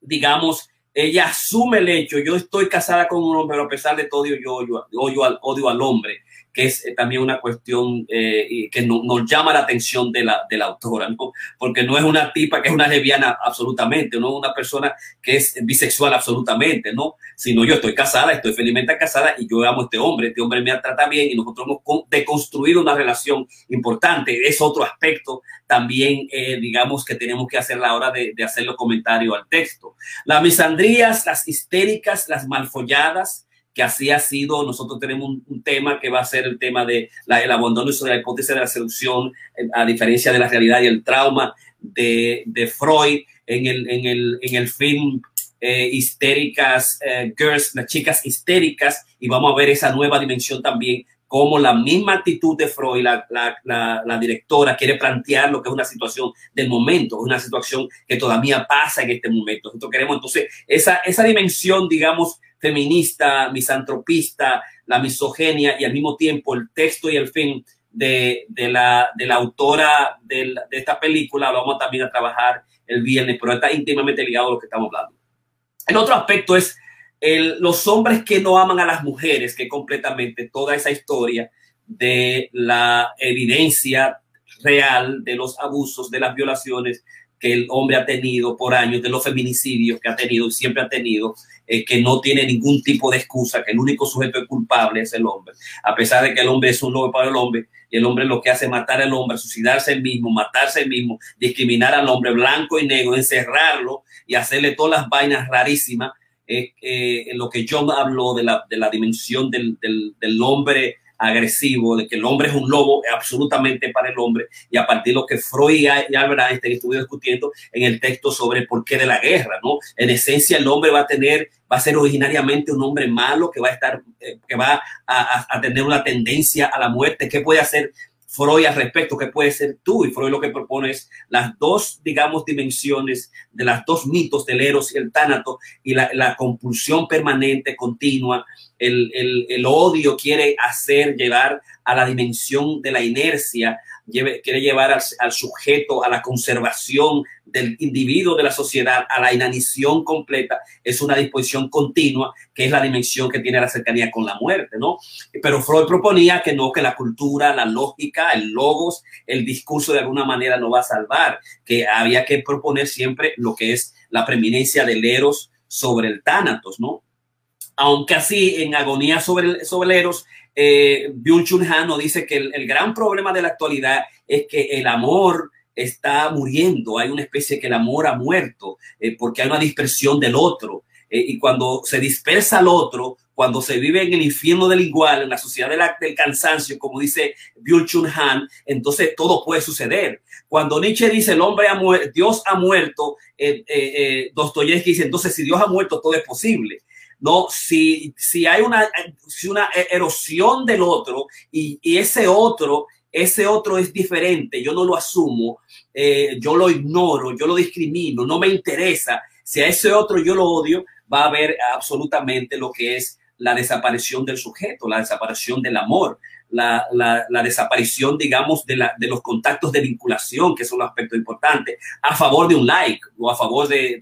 digamos, ella asume el hecho, yo estoy casada con un hombre, pero a pesar de todo, yo, yo, al, odio al hombre, que es eh, también una cuestión eh, que no, nos llama la atención de la, de la autora, ¿no? porque no es una tipa que es una lesbiana absolutamente, no es una persona que es bisexual absolutamente, ¿no? Sino yo estoy casada, estoy felizmente casada y yo amo a este hombre, este hombre me trata bien y nosotros hemos deconstruido una relación importante, es otro aspecto también, eh, digamos, que tenemos que hacer la hora de, de hacer los comentarios al texto. Las misandrías, las histéricas, las malfolladas, que así ha sido, nosotros tenemos un, un, tema que va a ser el tema de la, el abandono sobre la hipótesis de la seducción, eh, a diferencia de la realidad y el trauma de, de Freud en el, en el, en el film eh, histéricas, eh, girls, las chicas histéricas, y vamos a ver esa nueva dimensión también como la misma actitud de Freud, la, la, la, la, directora quiere plantear lo que es una situación del momento, una situación que todavía pasa en este momento. Nosotros queremos entonces esa, esa dimensión, digamos, feminista, misantropista, la misoginia y al mismo tiempo el texto y el fin de, de, la, de la, autora de, de, esta película lo vamos también a trabajar el viernes, pero está íntimamente ligado a lo que estamos hablando. El otro aspecto es el, los hombres que no aman a las mujeres, que completamente toda esa historia de la evidencia real de los abusos, de las violaciones que el hombre ha tenido por años, de los feminicidios que ha tenido y siempre ha tenido, que no tiene ningún tipo de excusa, que el único sujeto culpable es el hombre, a pesar de que el hombre es un lobo para el hombre, y el hombre lo que hace es matar al hombre, suicidarse el mismo, matarse el mismo, discriminar al hombre blanco y negro, encerrarlo y hacerle todas las vainas rarísimas, eh, eh, lo que John habló de la, de la dimensión del, del hombre agresivo, de que el hombre es un lobo absolutamente para el hombre, y a partir de lo que Freud y Albert Einstein estuvieron discutiendo en el texto sobre el porqué de la guerra, ¿no? En esencia, el hombre va a tener, va a ser originariamente un hombre malo que va a estar, eh, que va a, a, tener una tendencia a la muerte. ¿Qué puede hacer Freud al respecto, ¿qué puede ser tú? Y Freud lo que propone es las dos, digamos, dimensiones de las dos mitos del eros y el tánato y la, la compulsión permanente, continua, el, el, el, odio quiere hacer llevar a la dimensión de la inercia, quiere llevar al, al, sujeto a la conservación del individuo de la sociedad, a la inanición completa, es una disposición continua, que es la dimensión que tiene la cercanía con la muerte, ¿no? Pero Freud proponía que no, que la cultura, la lógica, el logos, el discurso de alguna manera no va a salvar, que había que proponer siempre lo que es la preeminencia del eros sobre el tánatos, ¿no? Aunque así en agonía sobre el, sobre el Eros, eh, Byung-Chun Han nos dice que el, el, gran problema de la actualidad es que el amor está muriendo, hay una especie que el amor ha muerto, eh, porque hay una dispersión del otro. Eh, y cuando se dispersa al otro, cuando se vive en el infierno del igual, en la sociedad del cansancio, como dice Byung-Chun Han, entonces todo puede suceder. Cuando Nietzsche dice el hombre ha muerto, Dios ha muerto, eh, eh, Dostoyevsky dice entonces si Dios ha muerto todo es posible. No, si, si hay una, si una erosión del otro y, y, ese otro, ese otro es diferente, yo no lo asumo, eh, yo lo ignoro, yo lo discrimino, no me interesa. Si a ese otro yo lo odio, va a haber absolutamente lo que es la desaparición del sujeto, la desaparición del amor, la, la, desaparición, digamos, de, la, de, los contactos de vinculación, que son un aspecto importante, a favor de un like o a favor de,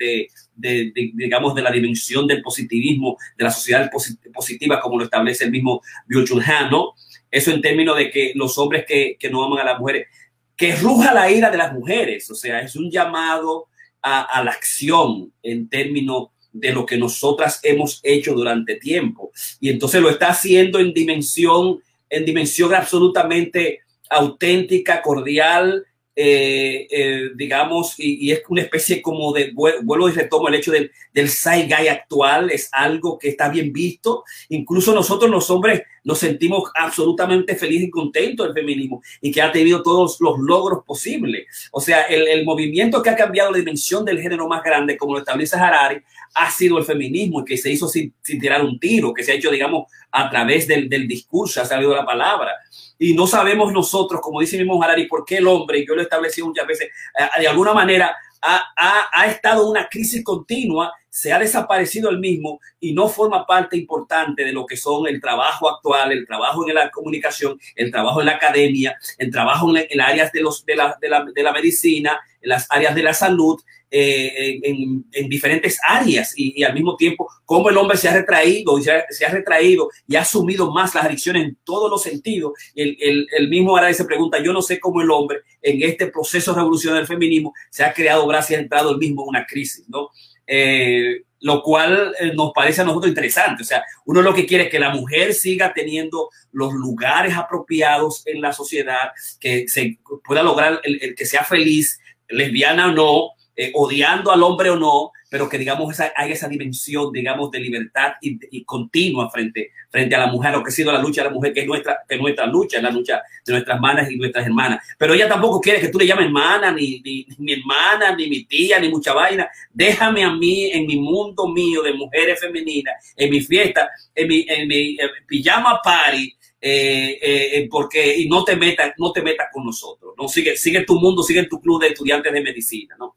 de, digamos, de la dimensión del positivismo, de la sociedad positiva, como lo establece el mismo Byung-Chun Han, ¿no? Eso en términos de que los hombres que, que no aman a las mujeres, que ruja la ira de las mujeres, o sea, es un llamado a, a la acción en términos de lo que nosotras hemos hecho durante tiempo. Y entonces lo está haciendo en dimensión, en dimensión absolutamente auténtica, cordial, eh, eh, digamos, y, es una especie como de, vuelvo y retomo el hecho del, del Saigai actual, es algo que está bien visto. Incluso nosotros los hombres nos sentimos absolutamente felices y contentos del feminismo y que ha tenido todos los logros posibles. O sea, el, el movimiento que ha cambiado la dimensión del género más grande, como lo establece Harari, ha sido el feminismo, que se hizo sin, sin tirar un tiro, que se ha hecho, digamos, a través del, discurso, ha salido la palabra. Y no sabemos nosotros, como dice mismo Harari, por qué el hombre, y yo lo he establecido muchas veces, eh, de alguna manera ha, ha, ha estado una crisis continua, se ha desaparecido el mismo y no forma parte importante de lo que son el trabajo actual, el trabajo en la comunicación, el trabajo en la academia, el trabajo en, en áreas de, los, de, la, de, la, de la medicina, en las áreas de la salud, eh, en, en, diferentes áreas y, al mismo tiempo cómo el hombre se ha retraído y se ha, se ha, retraído y ha asumido más las adicciones en todos los sentidos. El, el, el mismo ahora se pregunta, yo no sé cómo el hombre en este proceso revolucionario del feminismo se ha creado gracias a entrado el mismo en una crisis, ¿no? Eh, lo cual eh, nos parece a nosotros interesante. O sea, uno lo que quiere es que la mujer siga teniendo los lugares apropiados en la sociedad, que se pueda lograr el, el que sea feliz, lesbiana o no, eh, odiando al hombre o no, pero que digamos esa, hay esa dimensión, digamos, de libertad y, y, continua frente, frente a la mujer, lo que ha sido la lucha de la mujer, que es nuestra, que es nuestra lucha, es la lucha de nuestras hermanas y nuestras hermanas. Pero ella tampoco quiere que tú le llames hermana, ni, ni, ni hermana, ni mi tía, ni mucha vaina. Déjame a mí en mi mundo mío de mujeres femeninas, en mi fiesta, en mi, en mi pijama party, eh, eh, porque y no te metas no te metas con nosotros no sigue sigue tu mundo sigue tu club de estudiantes de medicina no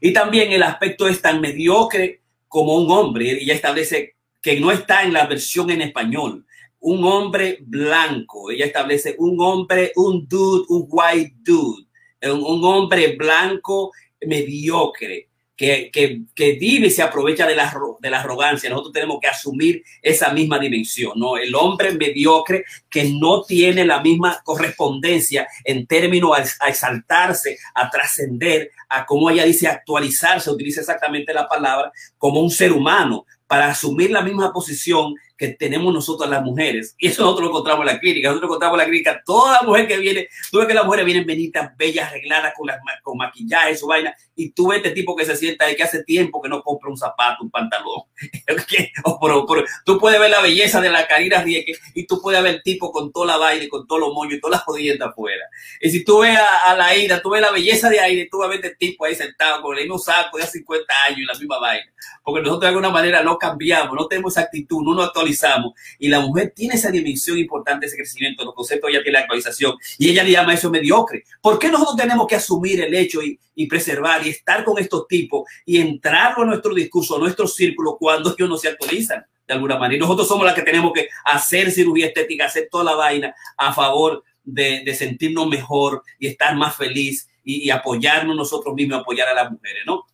y también el aspecto es tan mediocre como un hombre. Ella establece que no está en la versión en español. Un hombre blanco. Ella establece un hombre, un dude, un white dude. Un, hombre blanco mediocre. Que, que, que, vive y se aprovecha de la, de la arrogancia. Nosotros tenemos que asumir esa misma dimensión, ¿no? El hombre mediocre que no tiene la misma correspondencia en términos a, a exaltarse, a trascender, a cómo ella dice actualizarse, utiliza exactamente la palabra, como un ser humano, para asumir la misma posición que tenemos nosotros las mujeres. Y eso nosotros lo encontramos en la clínica. Nosotros lo encontramos en la clínica. Toda mujer que viene, tú ves que las mujeres vienen benitas, bellas, arregladas, con, las, con maquillaje, su vaina. Y tú ves este tipo que se sienta ahí, que hace tiempo que no compra un zapato, un pantalón. o por, por, tú puedes ver la belleza de la Karina Rieke y tú puedes ver el tipo con toda la vaina con todos los moños y todas las jodiendas afuera. Y si tú ves a, la Aida, tú ves la belleza de Aida tú vas a ver este tipo ahí sentado con el mismo saco de hace 50 años y la misma vaina. Porque nosotros de alguna manera no cambiamos, no tenemos esa actitud, no nos actualizamos y la mujer tiene esa dimensión importante, ese crecimiento, los conceptos ya tiene la actualización y ella le llama eso mediocre. ¿Por qué nosotros tenemos que asumir el hecho y, preservar y estar con estos tipos y entrarlo a nuestro discurso, a nuestro círculo cuando ellos no se actualizan? de alguna manera. Y nosotros somos las que tenemos que hacer cirugía estética, hacer toda la vaina a favor de, de sentirnos mejor y estar más feliz y, y, apoyarnos nosotros mismos, apoyar a las mujeres, ¿no?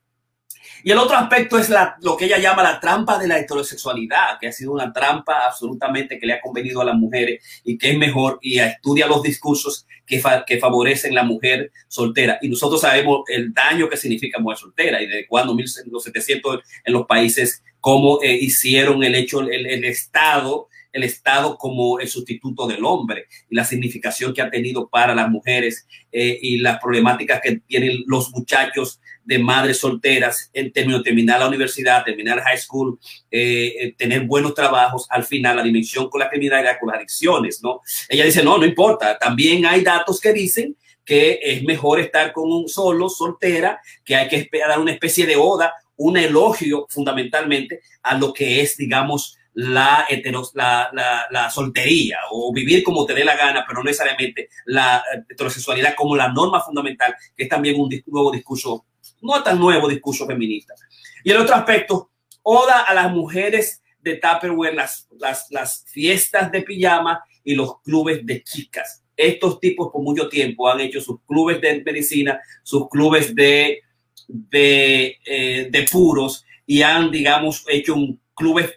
Y el otro aspecto es lo que ella llama la trampa de la heterosexualidad, que ha sido una trampa absolutamente que le ha convenido a las mujeres y que es mejor y estudia los discursos que, que favorecen la mujer soltera. Y nosotros sabemos el daño que significa mujer soltera y de cuando 1700 en los países cómo eh, hicieron el hecho, el, el Estado el Estado como el sustituto del hombre y la significación que ha tenido para las mujeres eh, y las problemáticas que tienen los muchachos de madres solteras en términos de terminar la universidad, terminar high school, eh, eh, tener buenos trabajos, al final la dimensión con la criminalidad, con las adicciones, ¿no? Ella dice, no, no importa, también hay datos que dicen que es mejor estar con un solo, soltera, que hay que dar una especie de oda, un elogio fundamentalmente a lo que es, digamos, la, heteros, la, la, la, soltería o vivir como te dé la gana, pero no necesariamente la heterosexualidad como la norma fundamental, que es también un nuevo discurso, no tan nuevo discurso feminista. Y el otro aspecto, oda a las mujeres de Tupperware, las, las, las fiestas de pijama y los clubes de chicas. Estos tipos por mucho tiempo han hecho sus clubes de medicina, sus clubes de, de, eh, de puros y han, digamos, hecho un clubes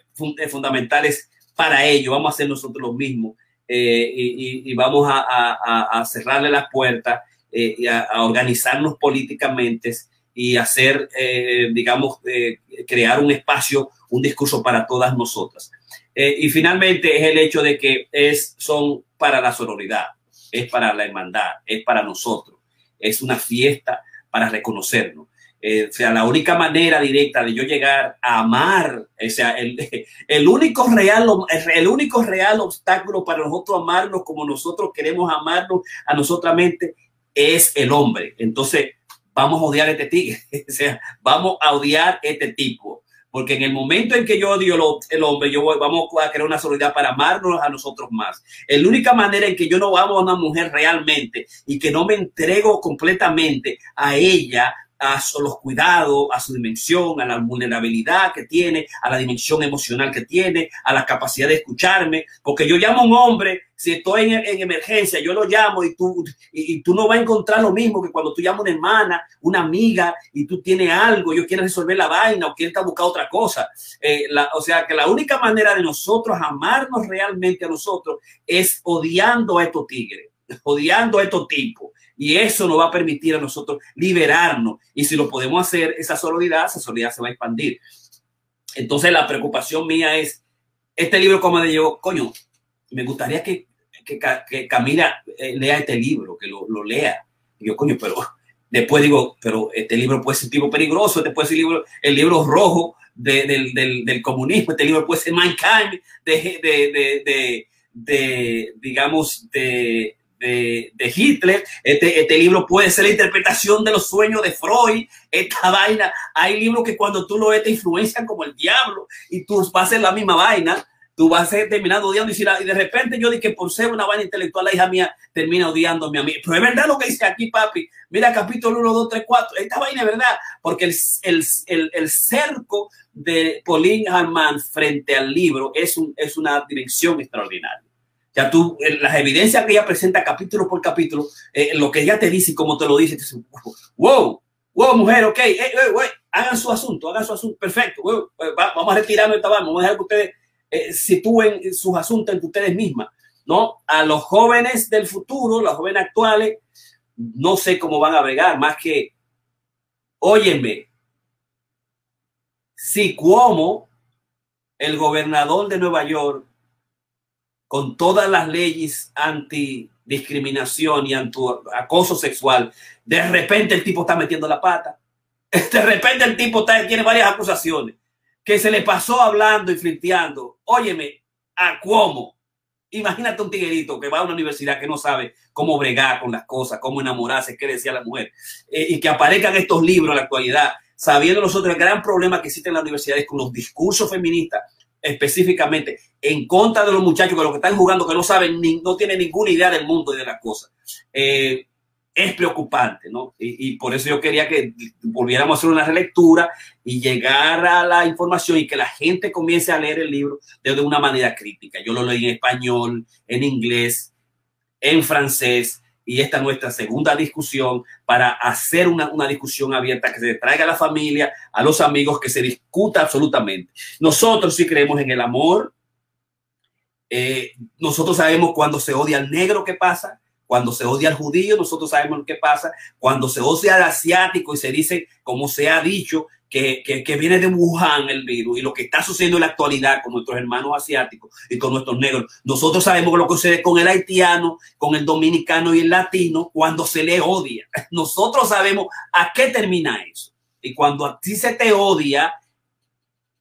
fundamentales para ello. Vamos a hacer nosotros lo mismo eh, y, vamos a, cerrarle las puertas eh, y a, organizarnos políticamente y hacer, eh, digamos, eh, crear un espacio, un discurso para todas nosotras. Eh, y finalmente es el hecho de que es, son para la sororidad. es para la hermandad, es para nosotros, es una fiesta para reconocernos. O sea, la única manera directa de yo llegar a amar, o sea, el, el, único real, el único real obstáculo para nosotros amarnos como nosotros queremos amarnos a nosotros mente es el hombre. Entonces, vamos a odiar a este tigre, o sea, vamos a odiar a este tipo. Porque en el momento en que yo odio el hombre, yo voy, vamos a crear una solidaridad para amarnos a nosotros más. La única manera en que yo no amo a una mujer realmente y que no me entrego completamente a ella, a los cuidados, a su dimensión, a la vulnerabilidad que tiene, a la dimensión emocional que tiene, a la capacidad de escucharme, porque yo llamo a un hombre, si estoy en, emergencia, yo lo llamo y tú, y, tú no vas a encontrar lo mismo que cuando tú llamas a una hermana, una amiga, y tú tienes algo, yo quiero resolver la vaina o quieres buscar otra cosa. Eh, o sea, que la única manera de nosotros amarnos realmente a nosotros es odiando a estos tigres, odiando a estos tipos y eso nos va a permitir a nosotros liberarnos. Y si lo podemos hacer, esa solidaridad, esa solidaridad se va a expandir. Entonces la preocupación mía es, este libro como de yo, coño, me gustaría que, que, Camila eh, lea este libro, que lo, lo lea. Y yo, coño, pero después digo, pero este libro puede ser tipo peligroso, este puede ser el libro, el libro rojo del, del, del, comunismo, este libro puede ser Mankind, de, de, de, digamos, de, de, Hitler. Este, este, libro puede ser la interpretación de los sueños de Freud. Esta vaina, hay libros que cuando tú lo ves te influencian como el diablo y tú vas a hacer la misma vaina. Tú vas a ser terminado odiando y, de repente yo dije por ser una vaina intelectual la hija mía termina odiándome a mí. Pero es verdad lo que dice aquí, papi. Mira capítulo 1, 2, 3, 4. Esta vaina es verdad porque el, el, el, el cerco de Pauline Harman frente al libro es, un, es una dirección extraordinaria. Ya tú, las evidencias que ella presenta capítulo por capítulo, eh, lo que ella te dice y cómo te lo dice, wow, wow, mujer, ok, eh, eh, hagan su asunto, hagan su asunto, perfecto, vamos a retirarnos esta vamos a dejar que ustedes sitúen sus asuntos entre ustedes mismas, ¿no? A los jóvenes del futuro, los jóvenes actuales, no sé cómo van a bregar, más que, óyeme, si como el gobernador de Nueva York con todas las leyes antidiscriminación y anti acoso sexual, de repente el tipo está metiendo la pata. De repente el tipo tiene varias acusaciones que se le pasó hablando y flinteando. Óyeme, ¿a cómo? Imagínate un tiguerito que va a una universidad que no sabe cómo bregar con las cosas, cómo enamorarse, qué decía la mujer, eh, y que aparezcan estos libros en la actualidad, sabiendo nosotros el gran problema que existe en las universidades con los discursos feministas específicamente en contra de los muchachos que lo que están jugando, que no saben, ni, no tienen ninguna idea del mundo y de las cosas. Eh, es preocupante, ¿no? Y, por eso yo quería que volviéramos a hacer una relectura y llegar a la información y que la gente comience a leer el libro de una manera crítica. Yo lo leí en español, en inglés, en francés, y esta es nuestra segunda discusión para hacer una, una, discusión abierta que se traiga a la familia, a los amigos, que se discuta absolutamente. Nosotros sí creemos en el amor. Eh, nosotros sabemos cuando se odia al negro qué pasa, cuando se odia al judío, nosotros sabemos lo que pasa, cuando se odia al asiático y se dice, como se ha dicho, que, que, viene de Wuhan el virus y lo que está sucediendo en la actualidad con nuestros hermanos asiáticos y con nuestros negros. Nosotros sabemos lo que sucede con el haitiano, con el dominicano y el latino cuando se le odia. Nosotros sabemos a qué termina eso. Y cuando a ti se te odia,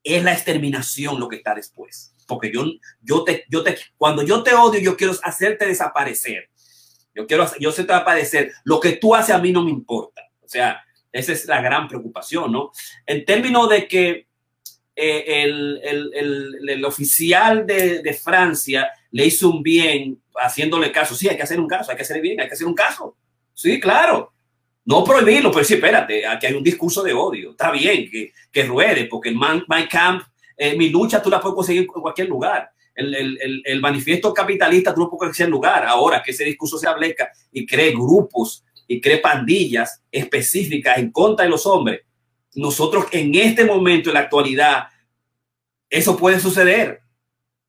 es la exterminación lo que está después. Porque yo, yo te, yo te, cuando yo te odio, yo quiero hacerte desaparecer. Yo quiero, yo sé desaparecer. Lo que tú haces a mí no me importa. O sea, esa es la gran preocupación, ¿no? En términos de que eh, el, el, el, oficial de, de, Francia le hizo un bien haciéndole caso. Sí, hay que hacer un caso, hay que hacer bien, hay que hacer un caso. Sí, claro. No prohibirlo, pero sí, espérate, aquí hay un discurso de odio. Está bien que, que ruede, porque el My Camp, eh, mi lucha, tú la puedes conseguir en cualquier lugar. El, el, el, manifiesto capitalista puedes conseguir en lugar. Ahora que ese discurso se ableca y cree grupos y cree pandillas específicas en contra de los hombres, nosotros en este momento, en la actualidad, eso puede suceder.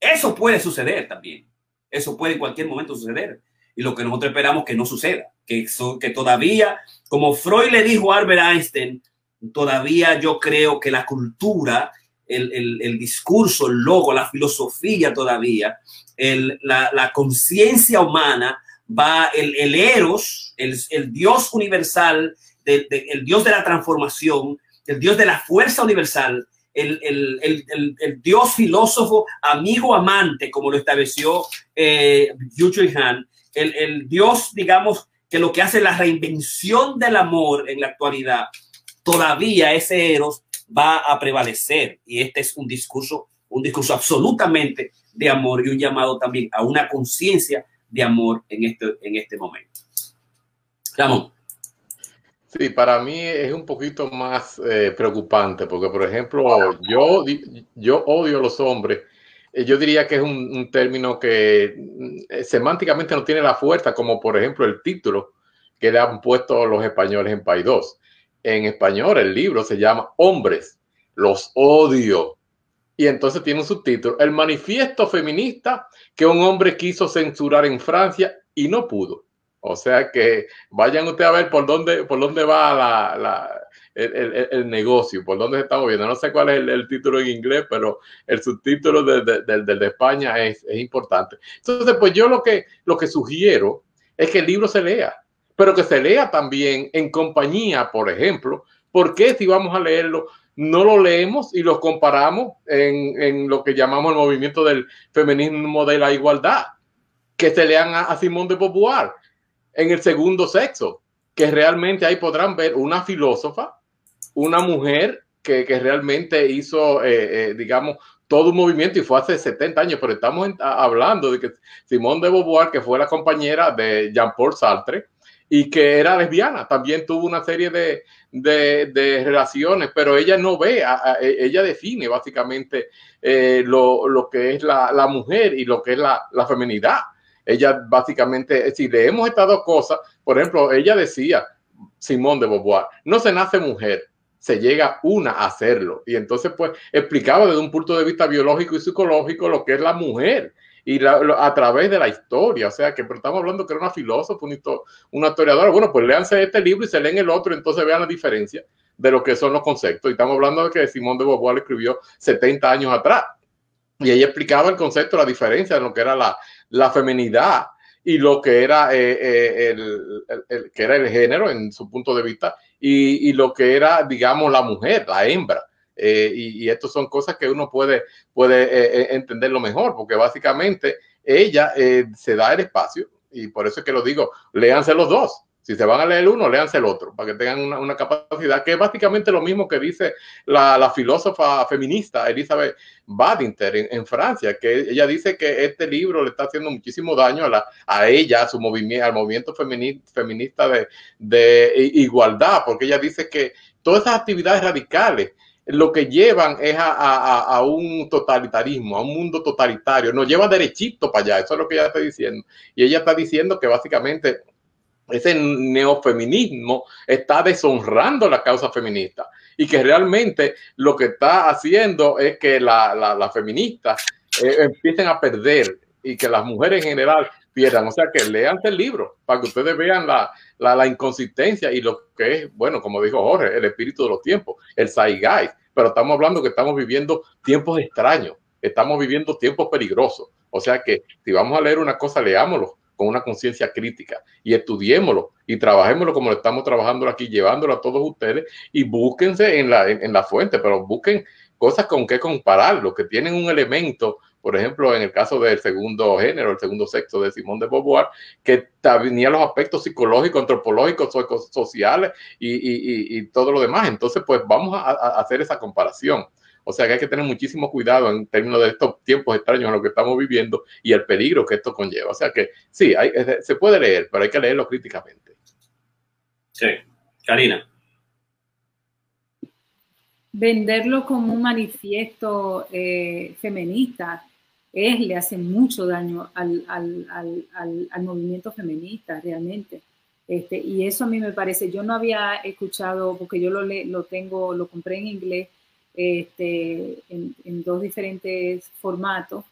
Eso puede suceder también. Eso puede en cualquier momento suceder. Y lo que nosotros esperamos que no suceda. Que, que todavía, como Freud le dijo a Albert Einstein, todavía yo creo que la cultura, el, el, el discurso, el logo, la filosofía todavía, el, la, la conciencia humana va el, el Eros, el, el Dios universal, de- el Dios de la transformación, el Dios de la fuerza universal, el, el- Dios filósofo, amigo, amante, como lo estableció eh, Yu Han, el, Dios, digamos, que lo que hace la reinvención del amor en la actualidad, todavía ese Eros va a prevalecer. Y este es un discurso, un discurso absolutamente de amor y un llamado también a una conciencia de amor en este, en este momento. Ramón. Sí, para mí es un poquito más eh, preocupante porque, por ejemplo, yo, yo odio a los hombres. Eh, Yo diría que es un, término que eh, semánticamente no tiene la fuerza, como por ejemplo el título que le han puesto los españoles en País 2. En español el libro se llama Hombres, los odio. Y entonces tiene un subtítulo, El manifiesto feminista que un hombre quiso censurar en Francia y no pudo. O sea que vayan ustedes a ver por dónde, por dónde va la, la- el, el- el negocio, por dónde se está moviendo. No sé cuál es el, título en inglés, pero el subtítulo del de, de- de España es, es importante. Entonces, pues yo lo que, lo que sugiero es que el libro se lea, pero que se lea también en compañía, por ejemplo. porque si vamos a leerlo, no lo leemos y lo comparamos en, en lo que llamamos el movimiento del feminismo de la igualdad? Que se lean a, a Simón de Beauvoir en el segundo sexo, que realmente ahí podrán ver una filósofa, una mujer que, que realmente hizo, eh, eh, digamos, todo un movimiento y fue hace 70 años, pero estamos hablando de que Simone de Beauvoir, que fue la compañera de Jean-Paul Sartre y que era lesbiana, también tuvo una serie de, de, relaciones, pero ella no ve, a, a, ella define básicamente eh, lo, lo, que es la, la, mujer y lo que es la, la feminidad. Ella básicamente, si leemos estas dos cosas, por ejemplo, ella decía, Simón de Beauvoir, no se nace mujer, se llega una a hacerlo. Y entonces, pues, explicaba desde un punto de vista biológico y psicológico lo que es la mujer y la, a través de la historia. O sea, que pero estamos hablando que era una filósofa, una, historiadora. Bueno, pues léanse este libro y se leen el otro, entonces vean la diferencia de lo que son los conceptos. Y estamos hablando de que Simón de Beauvoir escribió 70 años atrás. Y ella explicaba el concepto, la diferencia de lo que era la, la feminidad y lo que era, eh, eh, el, el, el, que era el género en su punto de vista y, y lo que era, digamos, la mujer, la hembra. Eh, y, y estas son cosas que uno puede, puede eh, entenderlo mejor, porque básicamente ella eh, se da el espacio y por eso es que lo digo, léanse los dos. Si se van a leer uno, léanse el otro, para que tengan una, una capacidad que es básicamente lo mismo que dice la, filósofa feminista Elizabeth Badinter en, Francia, que ella dice que este libro le está haciendo muchísimo daño a, la, a ella, a su movimiento, al movimiento feminista, feminista de, de igualdad, porque ella dice que todas esas actividades radicales lo que llevan es a, un totalitarismo, a un mundo totalitario, nos lleva derechito para allá, eso es lo que ella está diciendo. Y ella está diciendo que básicamente ese neofeminismo está deshonrando la causa feminista y que realmente lo que está haciendo es que la, la, la feministas eh, empiecen a perder y que las mujeres en general pierdan. O sea, que lean el libro para que ustedes vean la, la, la, inconsistencia y lo que es, bueno, como dijo Jorge, el espíritu de los tiempos, el Saigai. Pero estamos hablando que estamos viviendo tiempos extraños, estamos viviendo tiempos peligrosos. O sea que si vamos a leer una cosa, leámoslo con una conciencia crítica y estudiémoslo y trabajémoslo como lo estamos trabajando aquí, llevándolo a todos ustedes y búsquense en la, en, la fuente, pero busquen cosas con que compararlo, que tienen un elemento, por ejemplo, en el caso del segundo género, el segundo sexo de Simón de Beauvoir, que tenía los aspectos psicológicos, antropológicos, sociales y, y, y, todo lo demás. Entonces, pues vamos a, a hacer esa comparación. O sea que hay que tener muchísimo cuidado en términos de estos tiempos extraños en los que estamos viviendo y el peligro que esto conlleva. O sea que sí, hay, se puede leer, pero hay que leerlo críticamente. Sí, Karina. Venderlo como un manifiesto eh, feminista es, le hace mucho daño al, al, al, al movimiento feminista realmente. Este, y eso a mí me parece, yo no había escuchado, porque yo lo, lo tengo, lo compré en inglés, este, en, en, dos diferentes formatos,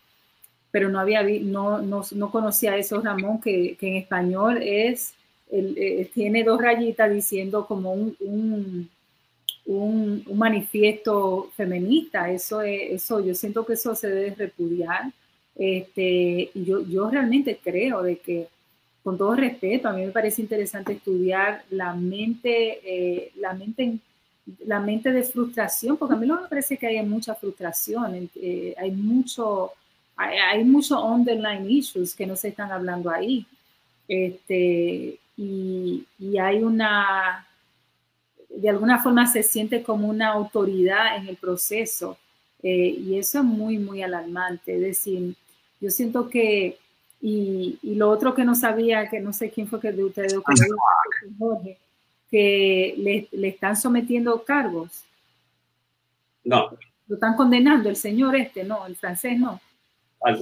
pero no había no, no, no conocía eso, Ramón, que, que en español es, el, eh, tiene dos rayitas diciendo como un, un, un, un manifiesto feminista. Eso, es, eso, yo siento que eso se debe repudiar. Este, yo, yo realmente creo de que con todo respeto, a mí me parece interesante estudiar la mente, eh, la mente, la mente de frustración, porque a mí no me parece que haya mucha frustración, eh, hay mucho, hay, hay mucho underline issues que no se están hablando ahí. Este, y, y hay una, de alguna forma se siente como una autoridad en el proceso. Eh, y eso es muy, muy alarmante. Es decir, yo siento que, y, y, lo otro que no sabía, que no sé quién fue que de ustedes, Jorge, que le, le, están sometiendo cargos. No. Lo están condenando el señor este, no, el francés no.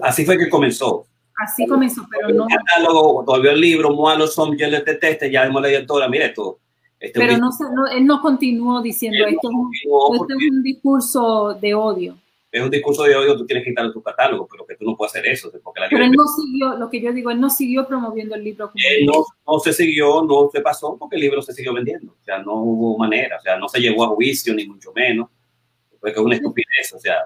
Así fue que comenzó. Así comenzó, pero no. El catálogo, todavía el libro, Moi los hombres, yo le deteste, ya vemos la directora, mire esto. Este pero no, no, él no continuó diciendo esto, no esto es un discurso de odio. Es un discurso de odio, tú tienes que quitarlo tu catálogo, pero que tú no puedes hacer eso. Porque la pero él no siguió, lo que yo digo, él no siguió promoviendo el libro. Él no, no se siguió, no se pasó, porque el libro se siguió vendiendo. O sea, no hubo manera, o sea, no se llegó a juicio, ni mucho menos. Fue que es una estupidez, o sea,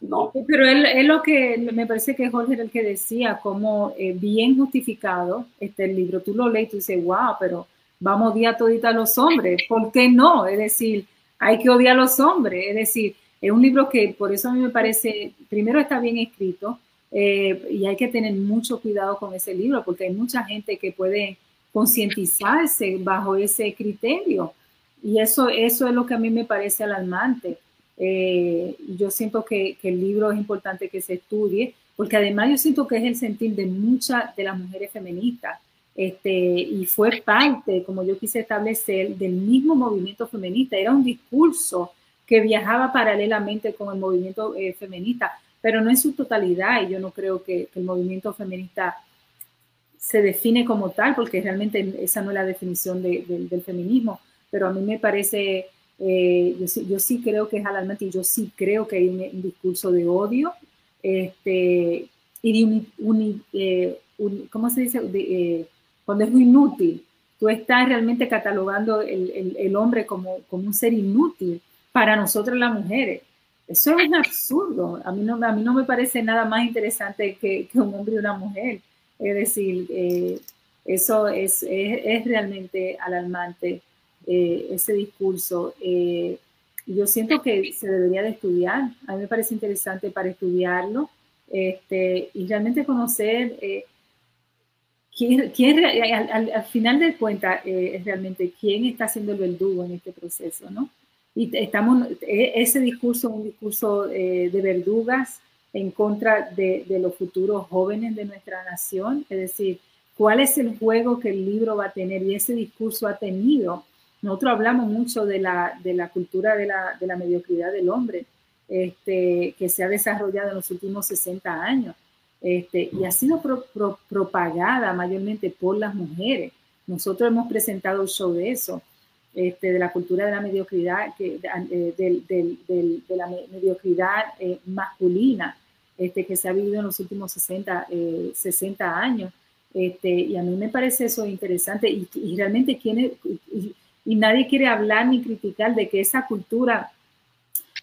no. Pero él, él, lo que me parece que Jorge era el que decía, como eh, bien justificado este el libro. Tú lo lees y tú dices, wow, pero vamos a odiar todita a los hombres. ¿Por qué no? Es decir, hay que odiar a los hombres. Es decir, es un libro que por eso a mí me parece, primero está bien escrito eh, y hay que tener mucho cuidado con ese libro porque hay mucha gente que puede concientizarse bajo ese criterio. Y eso, eso es lo que a mí me parece alarmante. Eh, yo siento que, que, el libro es importante que se estudie, porque además yo siento que es el sentir de muchas de las mujeres feministas. Este, y fue parte, como yo quise establecer, del mismo movimiento feminista. Era un discurso que viajaba paralelamente con el movimiento eh, feminista, pero no en su totalidad. Y yo no creo que, el movimiento feminista se define como tal, porque realmente esa no es la definición de, de, del feminismo. Pero a mí me parece eh, yo, sí creo que es alarmante y yo sí creo que hay un, discurso de odio este, y de eh, un ¿cómo se dice? De, eh, cuando es inútil, tú estás realmente catalogando el, el, el, hombre como, como un ser inútil para nosotros las mujeres. Eso es un absurdo. A mí no, a mí no me parece nada más interesante que, que un hombre y una mujer. Es decir, eh, eso es, es, es realmente alarmante eh, ese discurso. Eh, yo siento que se debería de estudiar. A mí me parece interesante para estudiarlo este, y realmente conocer eh, quién, quién al, al, final de cuentas eh, es realmente quién está siendo el verdugo en este proceso, ¿no? Y estamos, e, ese discurso es un discurso de verdugas en contra de, de los futuros jóvenes de nuestra nación, es decir, cuál es el juego que el libro va a tener y ese discurso ha tenido nosotros hablamos mucho de la, de la cultura de la, de la, mediocridad del hombre, este, que se ha desarrollado en los últimos 60 años este, y ha sido pro, pro, propagada mayormente por las mujeres. Nosotros hemos presentado un show de eso, este, de la cultura de la mediocridad, que, de, de la mediocridad eh, masculina este, que se ha vivido en los últimos 60, eh, 60 años. Y a mí me parece eso interesante y, realmente y, y nadie quiere hablar ni criticar de que esa cultura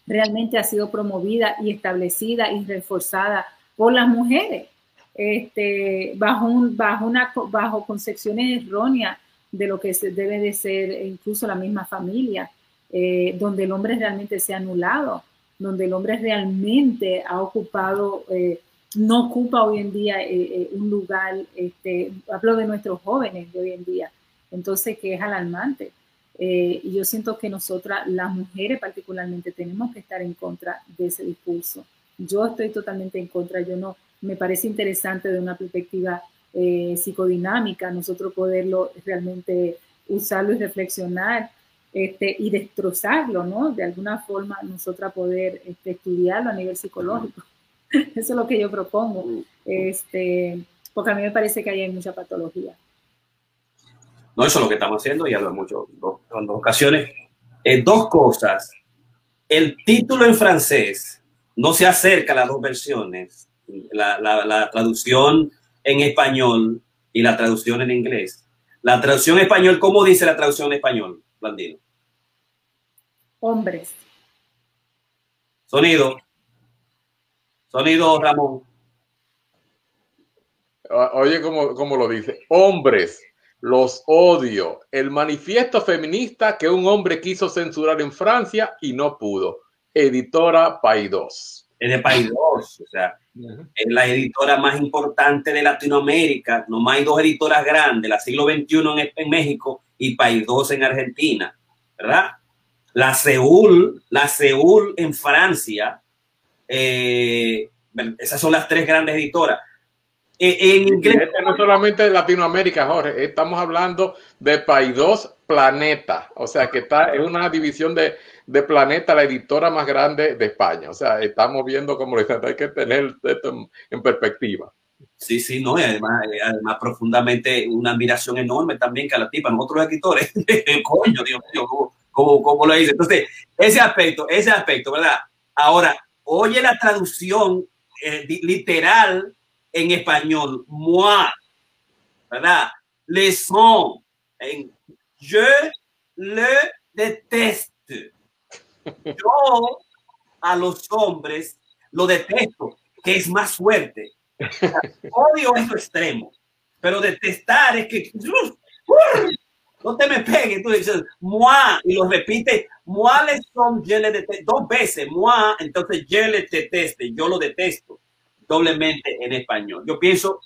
realmente ha sido promovida y establecida y reforzada por las mujeres, este, bajo, un, bajo, una, bajo concepciones erróneas de lo que debe de ser incluso la misma familia, eh, donde el hombre realmente se ha anulado, donde el hombre realmente ha ocupado, eh, no ocupa hoy en día eh, un lugar, este, hablo de nuestros jóvenes de hoy en día, entonces que es alarmante. Y yo siento que nosotras, las mujeres particularmente, tenemos que estar en contra de ese discurso. Yo estoy totalmente en contra, yo no, me parece interesante de una perspectiva eh, psicodinámica, nosotros poderlo realmente usarlo y reflexionar este, y destrozarlo, ¿no? De alguna forma nosotras poder este, estudiarlo a nivel psicológico. Eso es lo que yo propongo, este, porque a mí me parece que hay mucha patología. No, eso es lo que estamos haciendo y hablo mucho en dos ocasiones. Eh, dos cosas. El título en francés no se acerca a las dos versiones, la, la, la traducción en español y la traducción en inglés. La traducción en español, ¿cómo dice la traducción en español, Blandino? Hombres. Sonido. Sonido, Ramón. Oye, como, como lo dice, hombres, los odio. El manifiesto feminista que un hombre quiso censurar en Francia y no pudo. Editora Paidós. Es de Paidós, o sea, es la editora más importante de Latinoamérica. Nomás hay dos editoras grandes, la siglo XXI en, en México y Paidós en Argentina, ¿verdad? La Seúl, la Seúl en Francia, eh, esas son las tres grandes editoras. Eh, en inglés, este no solamente de Latinoamérica, Jorge, estamos hablando de Paidós Planeta, o sea que está es una división de, de, Planeta, la editora más grande de España. O sea, estamos viendo como hay que tener esto en, perspectiva. Sí, sí, no, y además, eh, además profundamente una admiración enorme también que a la tipa, nosotros escritores, coño, Dios mío, ¿cómo, cómo, lo dice? Entonces, ese aspecto, ese aspecto, ¿verdad? Ahora, oye la traducción eh, literal en español, moi, ¿verdad? Le son, en je le deteste. Yo a los hombres lo detesto, que es más fuerte. Odio es lo extremo, pero detestar es que no te me pegues. Tú dices, moi, y lo repite, moi le son, je le deteste, dos veces, moi, entonces je le deteste, yo lo detesto doblemente en español. Yo pienso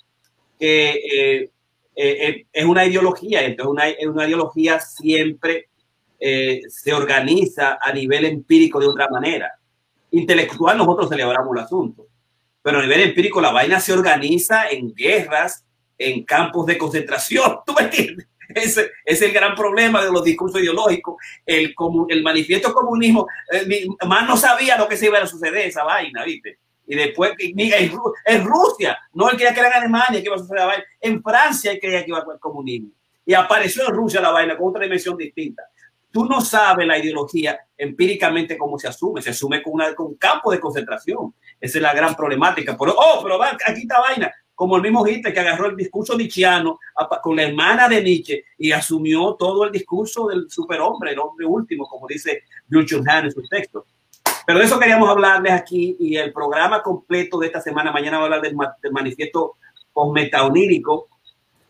que eh, eh, eh, es una ideología, entonces una, una ideología siempre se organiza a nivel empírico de otra manera. Intelectual nosotros celebramos el asunto, pero a nivel empírico la vaina se organiza en guerras, en campos de concentración, ¿tú me entiendes? Ese es el gran problema de los discursos ideológicos. El, el manifiesto comunismo, más no sabía lo que se iba a suceder esa vaina, ¿viste? Y después, en, Rusia, no él que era en Alemania que iba a suceder la vaina, en Francia él quería que iba a el comunismo. Y apareció en Rusia la vaina con otra dimensión distinta. Tú no sabes la ideología empíricamente cómo se asume, se asume con, un campo de concentración. Esa es la gran problemática. Pero, oh, pero va, aquí está vaina. Como el mismo Hitler que agarró el discurso nietzscheano con la hermana de Nietzsche y asumió todo el discurso del superhombre, el hombre último, como dice Han en su texto. Pero de eso queríamos hablarles aquí y el programa completo de esta semana, mañana va a hablar del, manifiesto metaonírico.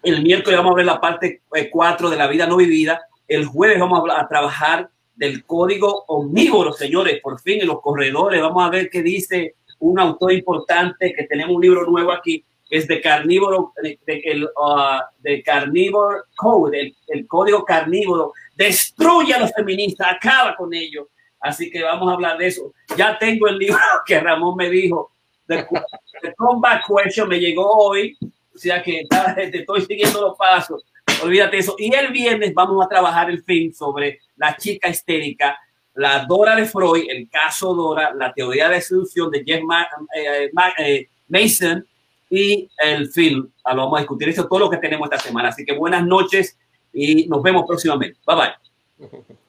El miércoles vamos a ver la parte 4 eh, de la vida no vivida. El jueves vamos a, a trabajar del código omnívoro, señores, por fin en los corredores. Vamos a ver qué dice un autor importante, que tenemos un libro nuevo aquí, es de carnívoro, de, el, uh, de carnívoro code, el, el, código carnívoro. Destruye a los feministas, acaba con ellos. Así que vamos a hablar de eso. Ya tengo el libro que Ramón me dijo. The, Comeback Question me llegó hoy. O sea que te estoy siguiendo los pasos. Olvídate eso. Y el viernes vamos a trabajar el film sobre la chica histérica, la Dora de Freud, el caso Dora, la teoría de seducción de Jeff eh, eh, Mason y el film. Ah, lo vamos a discutir eso todo lo que tenemos esta semana. Así que buenas noches y nos vemos próximamente. Bye bye.